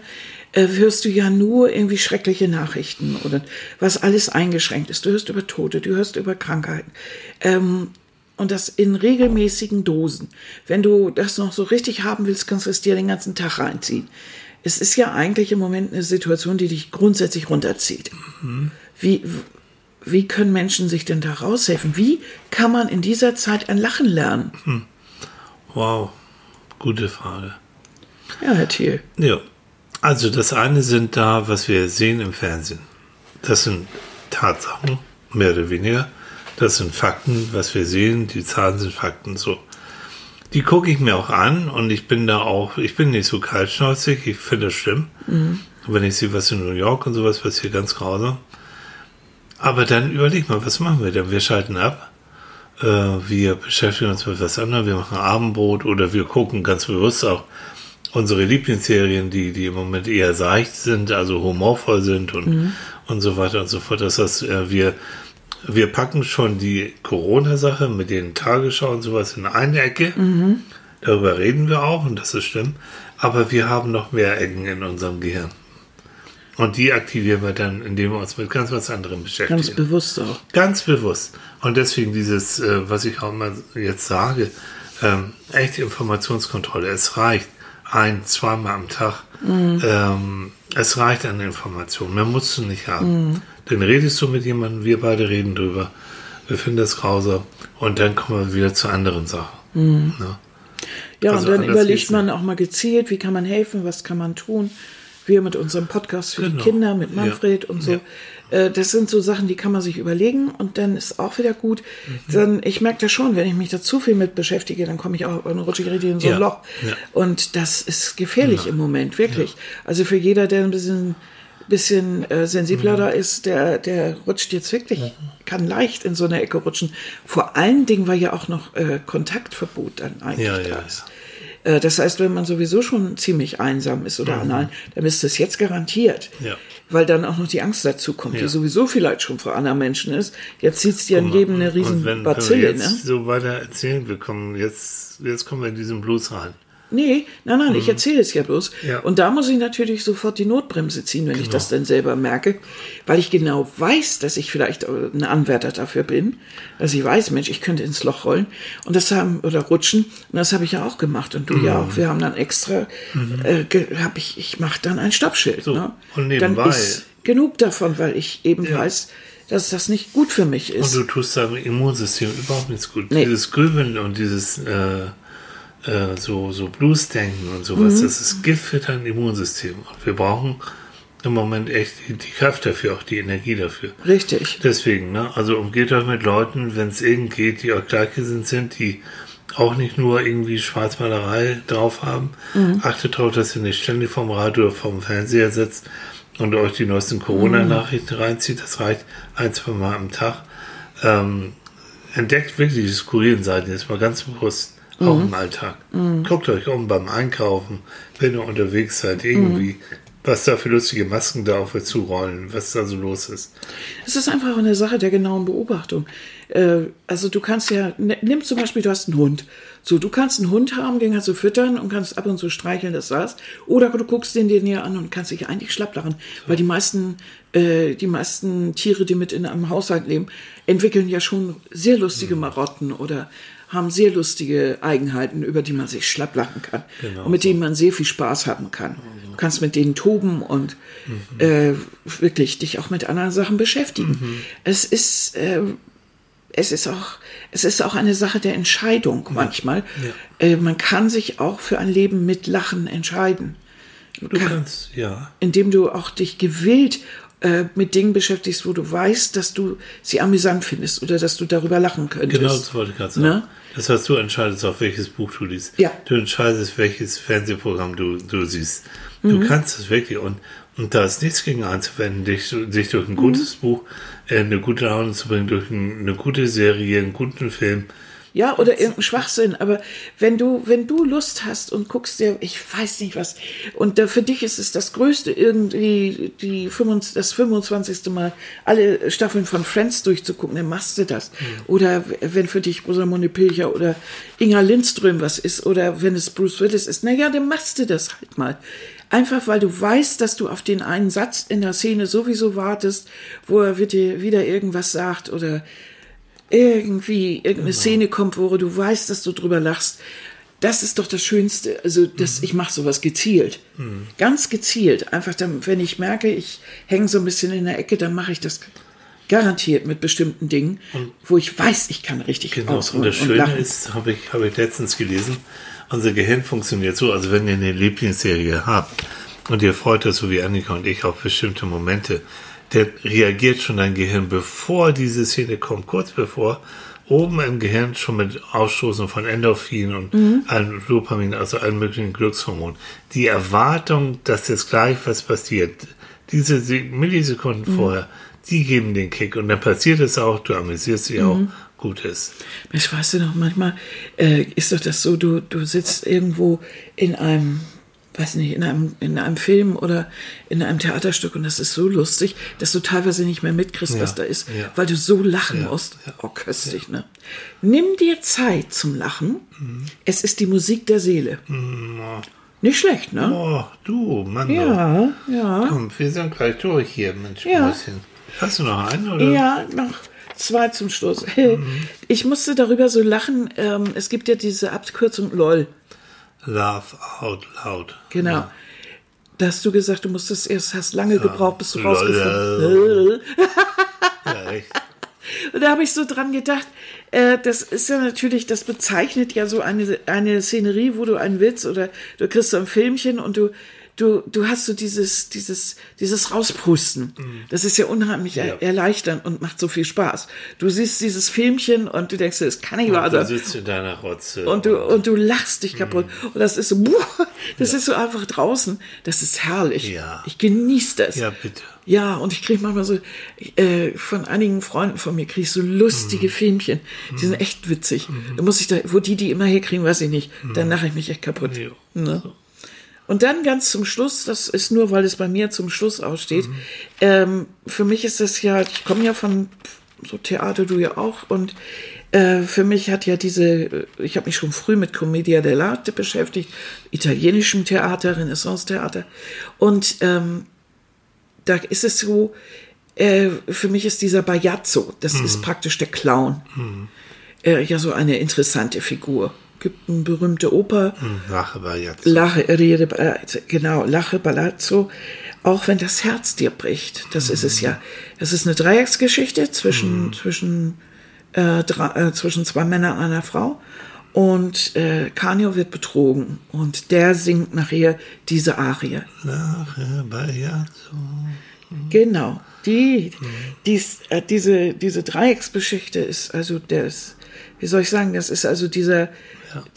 äh, hörst du ja nur irgendwie schreckliche Nachrichten oder was alles eingeschränkt ist. Du hörst über Tote, du hörst über Krankheiten. Ähm, und das in regelmäßigen Dosen. Wenn du das noch so richtig haben willst, kannst du es dir den ganzen Tag reinziehen. Es ist ja eigentlich im Moment eine Situation, die dich grundsätzlich runterzieht. Mhm. Wie, wie können Menschen sich denn da raushelfen? Wie kann man in dieser Zeit ein Lachen lernen? Hm. Wow, gute Frage. Ja, Herr Thiel. Ja, also das eine sind da, was wir sehen im Fernsehen. Das sind Tatsachen, mehr oder weniger. Das sind Fakten, was wir sehen. Die Zahlen sind Fakten so. Die gucke ich mir auch an und ich bin da auch, ich bin nicht so kaltschnäuzig, ich finde das schlimm. Mhm. Wenn ich sehe, was in New York und sowas passiert, ganz grausam. Aber dann überleg mal, was machen wir denn? Wir schalten ab. Äh, wir beschäftigen uns mit was anderem. Wir machen Abendbrot oder wir gucken ganz bewusst auch unsere Lieblingsserien, die, die im Moment eher seicht sind, also humorvoll sind und, mhm. und so weiter und so fort. Das heißt, äh, wir, wir packen schon die Corona-Sache mit den Tagesschau und sowas in eine Ecke. Mhm. Darüber reden wir auch und das ist schlimm. Aber wir haben noch mehr Ecken in unserem Gehirn. Und die aktivieren wir dann, indem wir uns mit ganz was anderem beschäftigen. Ganz bewusst auch. Ganz bewusst. Und deswegen dieses, äh, was ich auch mal jetzt sage, ähm, echte Informationskontrolle. Es reicht ein, zweimal am Tag. Mhm. Ähm, es reicht an Informationen. Mehr musst du nicht haben. Mhm. Dann redest du mit jemandem, wir beide reden drüber. Wir finden das grausam. Und dann kommen wir wieder zu anderen Sachen. Mhm. Ja, ja also und dann überlegt man auch mal gezielt, wie kann man helfen, was kann man tun wir mit unserem Podcast für genau. die Kinder, mit Manfred ja. und so. Ja. Äh, das sind so Sachen, die kann man sich überlegen und dann ist auch wieder gut. Mhm. Dann, ich merke das schon, wenn ich mich da zu viel mit beschäftige, dann komme ich auch dann rutsche ich richtig in so ein ja. Loch. Und das ist gefährlich im Moment, wirklich. Also für jeder, der ein bisschen bisschen äh, sensibler mhm. da ist, der, der rutscht jetzt wirklich, mhm. kann leicht in so eine Ecke rutschen. Vor allen Dingen, weil ja auch noch äh, Kontaktverbot dann eigentlich ja, da ja, ist. Äh, das heißt, wenn man sowieso schon ziemlich einsam ist oder mhm. allein, dann ist das jetzt garantiert. Ja. Weil dann auch noch die Angst dazu kommt, ja. die sowieso vielleicht schon vor anderen Menschen ist. Jetzt sitzt ja in jedem eine riesen wenn, Bazille. Wenn wir jetzt ne? so weiter erzählen, wir kommen jetzt, jetzt kommen wir in diesen Blues rein. Nee, nein, nein, mhm. ich erzähle es ja bloß. Ja. Und da muss ich natürlich sofort die Notbremse ziehen, wenn genau. ich das dann selber merke, weil ich genau weiß, dass ich vielleicht ein Anwärter dafür bin, dass ich weiß, Mensch, ich könnte ins Loch rollen und das haben oder rutschen und das habe ich ja auch gemacht und du mhm. ja auch. Wir haben dann extra, mhm. äh, habe ich, ich mache dann ein Stoppschild. So. Ne? Und nebenbei. Dann ist genug davon, weil ich eben ja. weiß, dass das nicht gut für mich ist. Und du tust deinem Immunsystem überhaupt nichts gut. Nee. Dieses Grübeln und dieses äh äh, so, so Blues-Denken und sowas, mhm. das ist Gift für dein Immunsystem. Und wir brauchen im Moment echt die, Kraft dafür, auch die Energie dafür. Richtig. Deswegen, ne? Also umgeht euch mit Leuten, wenn es irgend geht, die euch gleichgesinnt sind, die auch nicht nur irgendwie Schwarzmalerei drauf haben. Mhm. Achtet darauf, dass ihr nicht ständig vom Radio oder vom Fernseher sitzt und euch die neuesten Corona-Nachrichten mhm. reinzieht. Das reicht ein, zwei Mal am Tag. Ähm, entdeckt wirklich die skurrilen Seiten, jetzt mal ganz bewusst auch im Alltag. Guckt euch um beim Einkaufen, wenn ihr unterwegs seid, irgendwie, was da für lustige Masken da auf euch zurollen, was da so los ist. Es ist einfach eine Sache der genauen Beobachtung. Äh, also du kannst ja, nimm zum Beispiel, du hast einen Hund. So, du kannst einen Hund haben, den kannst du füttern und kannst ab und zu streicheln, das war's. Oder du guckst den dir näher an und kannst dich eigentlich schlapp lachen. Weil die meisten, äh, die meisten Tiere, die mit in einem Haushalt leben, entwickeln ja schon sehr lustige Marotten oder haben sehr lustige Eigenheiten, über die man sich schlapp lachen kann. Genau und mit denen man sehr viel Spaß haben kann. Du kannst mit denen toben und äh, wirklich dich auch mit anderen Sachen beschäftigen. Es ist, äh, es ist auch, es ist auch eine Sache der Entscheidung manchmal. Äh, man kann sich auch für ein Leben mit Lachen entscheiden. Du kannst, ja. Indem du auch dich gewillt äh, mit Dingen beschäftigst, wo du weißt, dass du sie amüsant findest oder dass du darüber lachen könntest. Genau, das wollte ich gerade sagen. Ne? Das heißt, du entscheidest auch, welches Buch du liest. Ja. Du entscheidest, welches Fernsehprogramm du, du siehst. Mhm. Du kannst es wirklich. Und, und da ist nichts gegen einzuwenden, dich, sich durch Mhm. ein gutes Buch äh, eine gute Laune zu bringen, durch ein, eine gute Serie, einen guten Film. Ja, oder irgendein Schwachsinn. Aber wenn du, wenn du Lust hast und guckst dir, ich weiß nicht was, und da, für dich ist es das Größte, irgendwie die 25, das 25. Mal alle Staffeln von Friends durchzugucken, dann machst du das. Oder wenn für dich Rosamunde Pilcher oder Inga Lindström was ist, oder wenn es Bruce Willis ist, naja, dann machst du das halt mal. Einfach weil du weißt, dass du auf den einen Satz in der Szene sowieso wartest, wo er wieder irgendwas sagt oder irgendwie irgendeine Szene kommt, wo du weißt, dass du drüber lachst. Das ist doch das Schönste. Also, das, ich mache sowas gezielt. Ganz gezielt. Einfach dann, wenn ich merke, ich hänge so ein bisschen in der Ecke, dann mache ich das garantiert mit bestimmten Dingen, wo ich weiß, ich kann richtig Genau. Und ausruhen das und Schöne lachen. ist, habe ich, habe ich letztens gelesen, unser Gehirn funktioniert so, also wenn ihr eine Lieblingsserie habt und ihr freut euch so wie Annika und ich auf bestimmte Momente, dann reagiert schon dein Gehirn, bevor diese Szene kommt, kurz bevor, oben im Gehirn schon mit Ausstoßen von Endorphin und Mhm. allen Dopamin, also allen möglichen Glückshormonen. Die Erwartung, dass jetzt gleich was passiert, diese Se- Millisekunden Mhm. vorher, die geben den Kick und dann passiert es auch, du amüsierst dich auch, Mhm. gut ist. Ich weiß noch, manchmal äh, ist doch das so, du, du sitzt irgendwo in einem, weiß nicht, in einem, in einem Film oder in einem Theaterstück und das ist so lustig, dass du teilweise nicht mehr mitkriegst, Ja, was da ist, ja. weil du so lachen Ja, musst. oh, köstlich, ne? Nimm dir Zeit zum Lachen. Mhm. Es ist die Musik der Seele. Nicht schlecht, ne? Oh, du, Mann. Ja, ja. Komm, wir sind gleich durch hier, Mensch, Ja. Hast du noch einen, oder? Ja, noch zwei zum Schluss. Mhm. Ich musste darüber so lachen. Ähm, es gibt ja diese Abkürzung LOL. Laugh out loud. Genau. Ja. Da hast du gesagt, du musstest erst, hast lange gebraucht, bis du Lol. rausgefunden Ja, echt. Und da habe ich so dran gedacht, äh, das ist ja natürlich, das bezeichnet ja so eine, eine Szenerie, wo du einen Witz oder du kriegst so ein Filmchen und du, du, du hast so dieses, dieses, dieses Rauspusten. Das ist ja unheimlich Ja. er erleichternd und macht so viel Spaß. Du siehst dieses Filmchen und du denkst, das kann nicht wahr Du sein. sitzt in deiner Rotze. Und du, und du lachst dich kaputt. Und das ist so, buah, das ist so einfach draußen. Das ist herrlich. Ja. Ich genieße das. Ja, bitte. Ja, und ich kriege manchmal so, äh, von einigen Freunden von mir kriege ich so lustige Filmchen. Die sind echt witzig. Da muss ich da, wo die die immer herkriegen, weiß ich nicht. Dann lache ich mich echt kaputt. Ja. Ne? Und dann ganz zum Schluss, das ist nur, weil es bei mir zum Schluss aussteht. Ähm, für mich ist das ja, ich komme ja von so Theater, du ja auch. Und äh, für mich hat ja diese, ich habe mich schon früh mit Commedia dell'arte beschäftigt, italienischem Theater, Renaissance-Theater. Und ähm, da ist es so, äh, für mich ist dieser Bajazzo, das ist praktisch der Clown. Äh, ja, so eine interessante Figur. Gibt eine berühmte Oper, Rache war jetzt. Lache, Rede, äh, genau, Lache, Palazzo, auch wenn das Herz dir bricht. Das ist es ja. Das ist eine Dreiecksgeschichte zwischen, zwischen, äh, drei, äh, zwischen zwei Männern und einer Frau. Und äh, Canio wird betrogen und der singt nachher diese Arie. Lache so. Genau. Die, dies, äh, diese, diese Dreiecksgeschichte ist also das, wie soll ich sagen, das ist also dieser,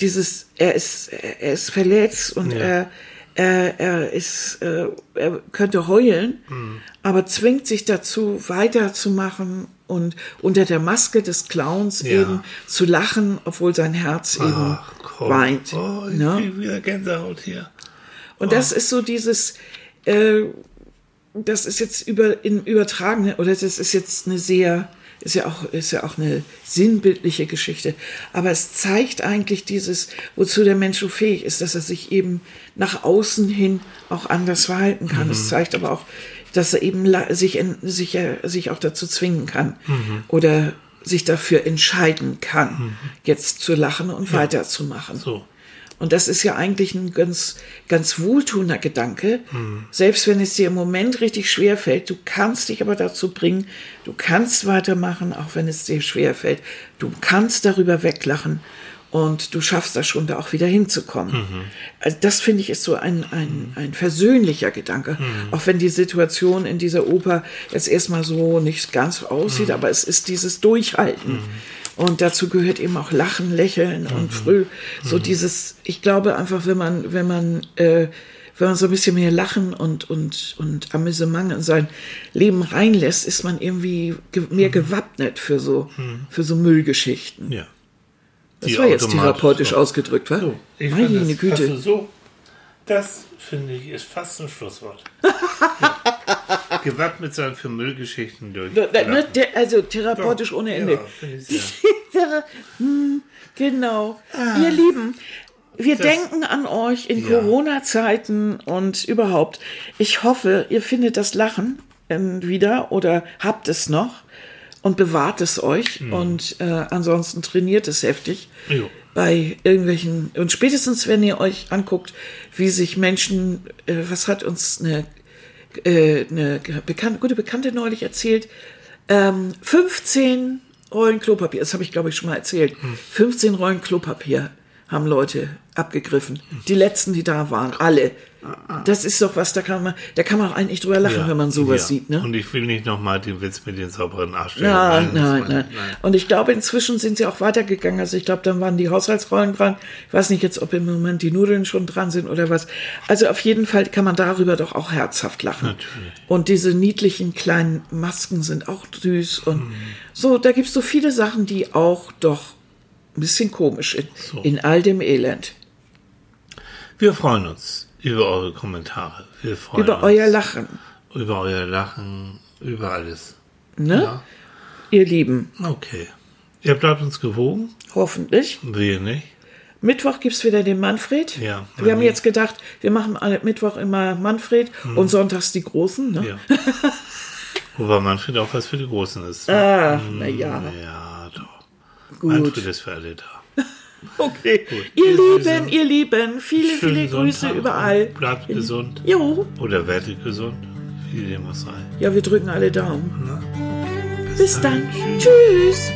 dieses, er ist, er ist verletzt und Ja. er, er, er ist, äh, er könnte heulen, aber zwingt sich dazu, weiterzumachen und unter der Maske des Clowns Ja. eben zu lachen, obwohl sein Herz eben Ach, komm. weint. Oh, ich ne? wieder Gänsehaut hier. Und das ist so dieses, äh, das ist jetzt über, in übertragen, oder das ist jetzt eine sehr, ist ja auch, ist ja auch eine sinnbildliche Geschichte. Aber es zeigt eigentlich dieses, wozu der Mensch so fähig ist, dass er sich eben nach außen hin auch anders verhalten kann. Es zeigt aber auch, dass er eben sich, in, sich, äh, sich auch dazu zwingen kann oder sich dafür entscheiden kann, jetzt zu lachen und weiterzumachen. So. Und das ist ja eigentlich ein ganz, ganz wohltuender Gedanke. Selbst wenn es dir im Moment richtig schwer fällt, du kannst dich aber dazu bringen, du kannst weitermachen, auch wenn es dir schwer fällt. Du kannst darüber weglachen und du schaffst das schon, da auch wieder hinzukommen. Also das finde ich ist so ein, ein, ein versöhnlicher Gedanke. Auch wenn die Situation in dieser Oper jetzt erstmal so nicht ganz aussieht, aber es ist dieses Durchhalten. Und dazu gehört eben auch Lachen, Lächeln und früh so dieses, ich glaube einfach, wenn man, wenn man, äh, wenn man so ein bisschen mehr Lachen und, und, und Amüsement in sein Leben reinlässt, ist man irgendwie ge mehr gewappnet für so, für so Müllgeschichten. Ja. Das Die war jetzt therapeutisch so. ausgedrückt, wa? So, ich Meine das, Güte. Also so, das finde ich ist fast ein Schlusswort. ja. Gewappnet sein für Müllgeschichten durch. Ne, Also therapeutisch ohne Ende. Ja, sehr. Hm, genau. Ihr Lieben, wir denken an euch in Ja. Corona-Zeiten und überhaupt. Ich hoffe, ihr findet das Lachen ähm, wieder oder habt es noch und bewahrt es euch und äh, ansonsten trainiert es heftig Jo. bei irgendwelchen und spätestens wenn ihr euch anguckt, wie sich Menschen, äh, was hat uns eine, äh, eine bekannte, gute Bekannte neulich erzählt, ähm, 15 Rollen Klopapier, das habe ich glaube ich schon mal erzählt, 15 Rollen Klopapier haben Leute abgegriffen. Die letzten, die da waren, alle. Das ist doch was, da kann man, da kann man auch eigentlich drüber lachen, Ja, wenn man sowas ja. sieht, ne? Und ich will nicht nochmal den Witz mit den sauberen Arschstellen. Nein, nein, das nein, war- Und ich glaube, inzwischen sind sie auch weitergegangen. Also ich glaube, dann waren die Haushaltsrollen dran. Ich weiß nicht jetzt, ob im Moment die Nudeln schon dran sind oder was. Also auf jeden Fall kann man darüber doch auch herzhaft lachen. Natürlich. Und diese niedlichen kleinen Masken sind auch süß. Und Mhm. so, da gibt's so viele Sachen, die auch doch ein bisschen komisch sind. So. In all dem Elend. Wir freuen uns über eure Kommentare. Wir freuen Über uns euer Lachen. Über euer Lachen, über alles. Ne? Ja. Ihr Lieben. Okay. Ihr bleibt uns gewogen, Hoffentlich. wir nicht. Mittwoch gibt's wieder den Manfred. Ja, Wir haben jetzt gedacht, wir machen alle Mittwoch immer Manfred und sonntags die Großen. Ne? Ja. Wobei Manfred auch was für die Großen ist. Ah, na ja, Ja, doch. gut. Manfred ist für alle da. Okay. Ihr Ihr Lieben, Süßen. ihr Lieben, viele, viele Grüße Sonntag. überall. Bleibt gesund. Jo, Oder werdet gesund. Wie dem auch sei. ja, wir drücken alle Daumen. Na? Bis dann. Tschüss.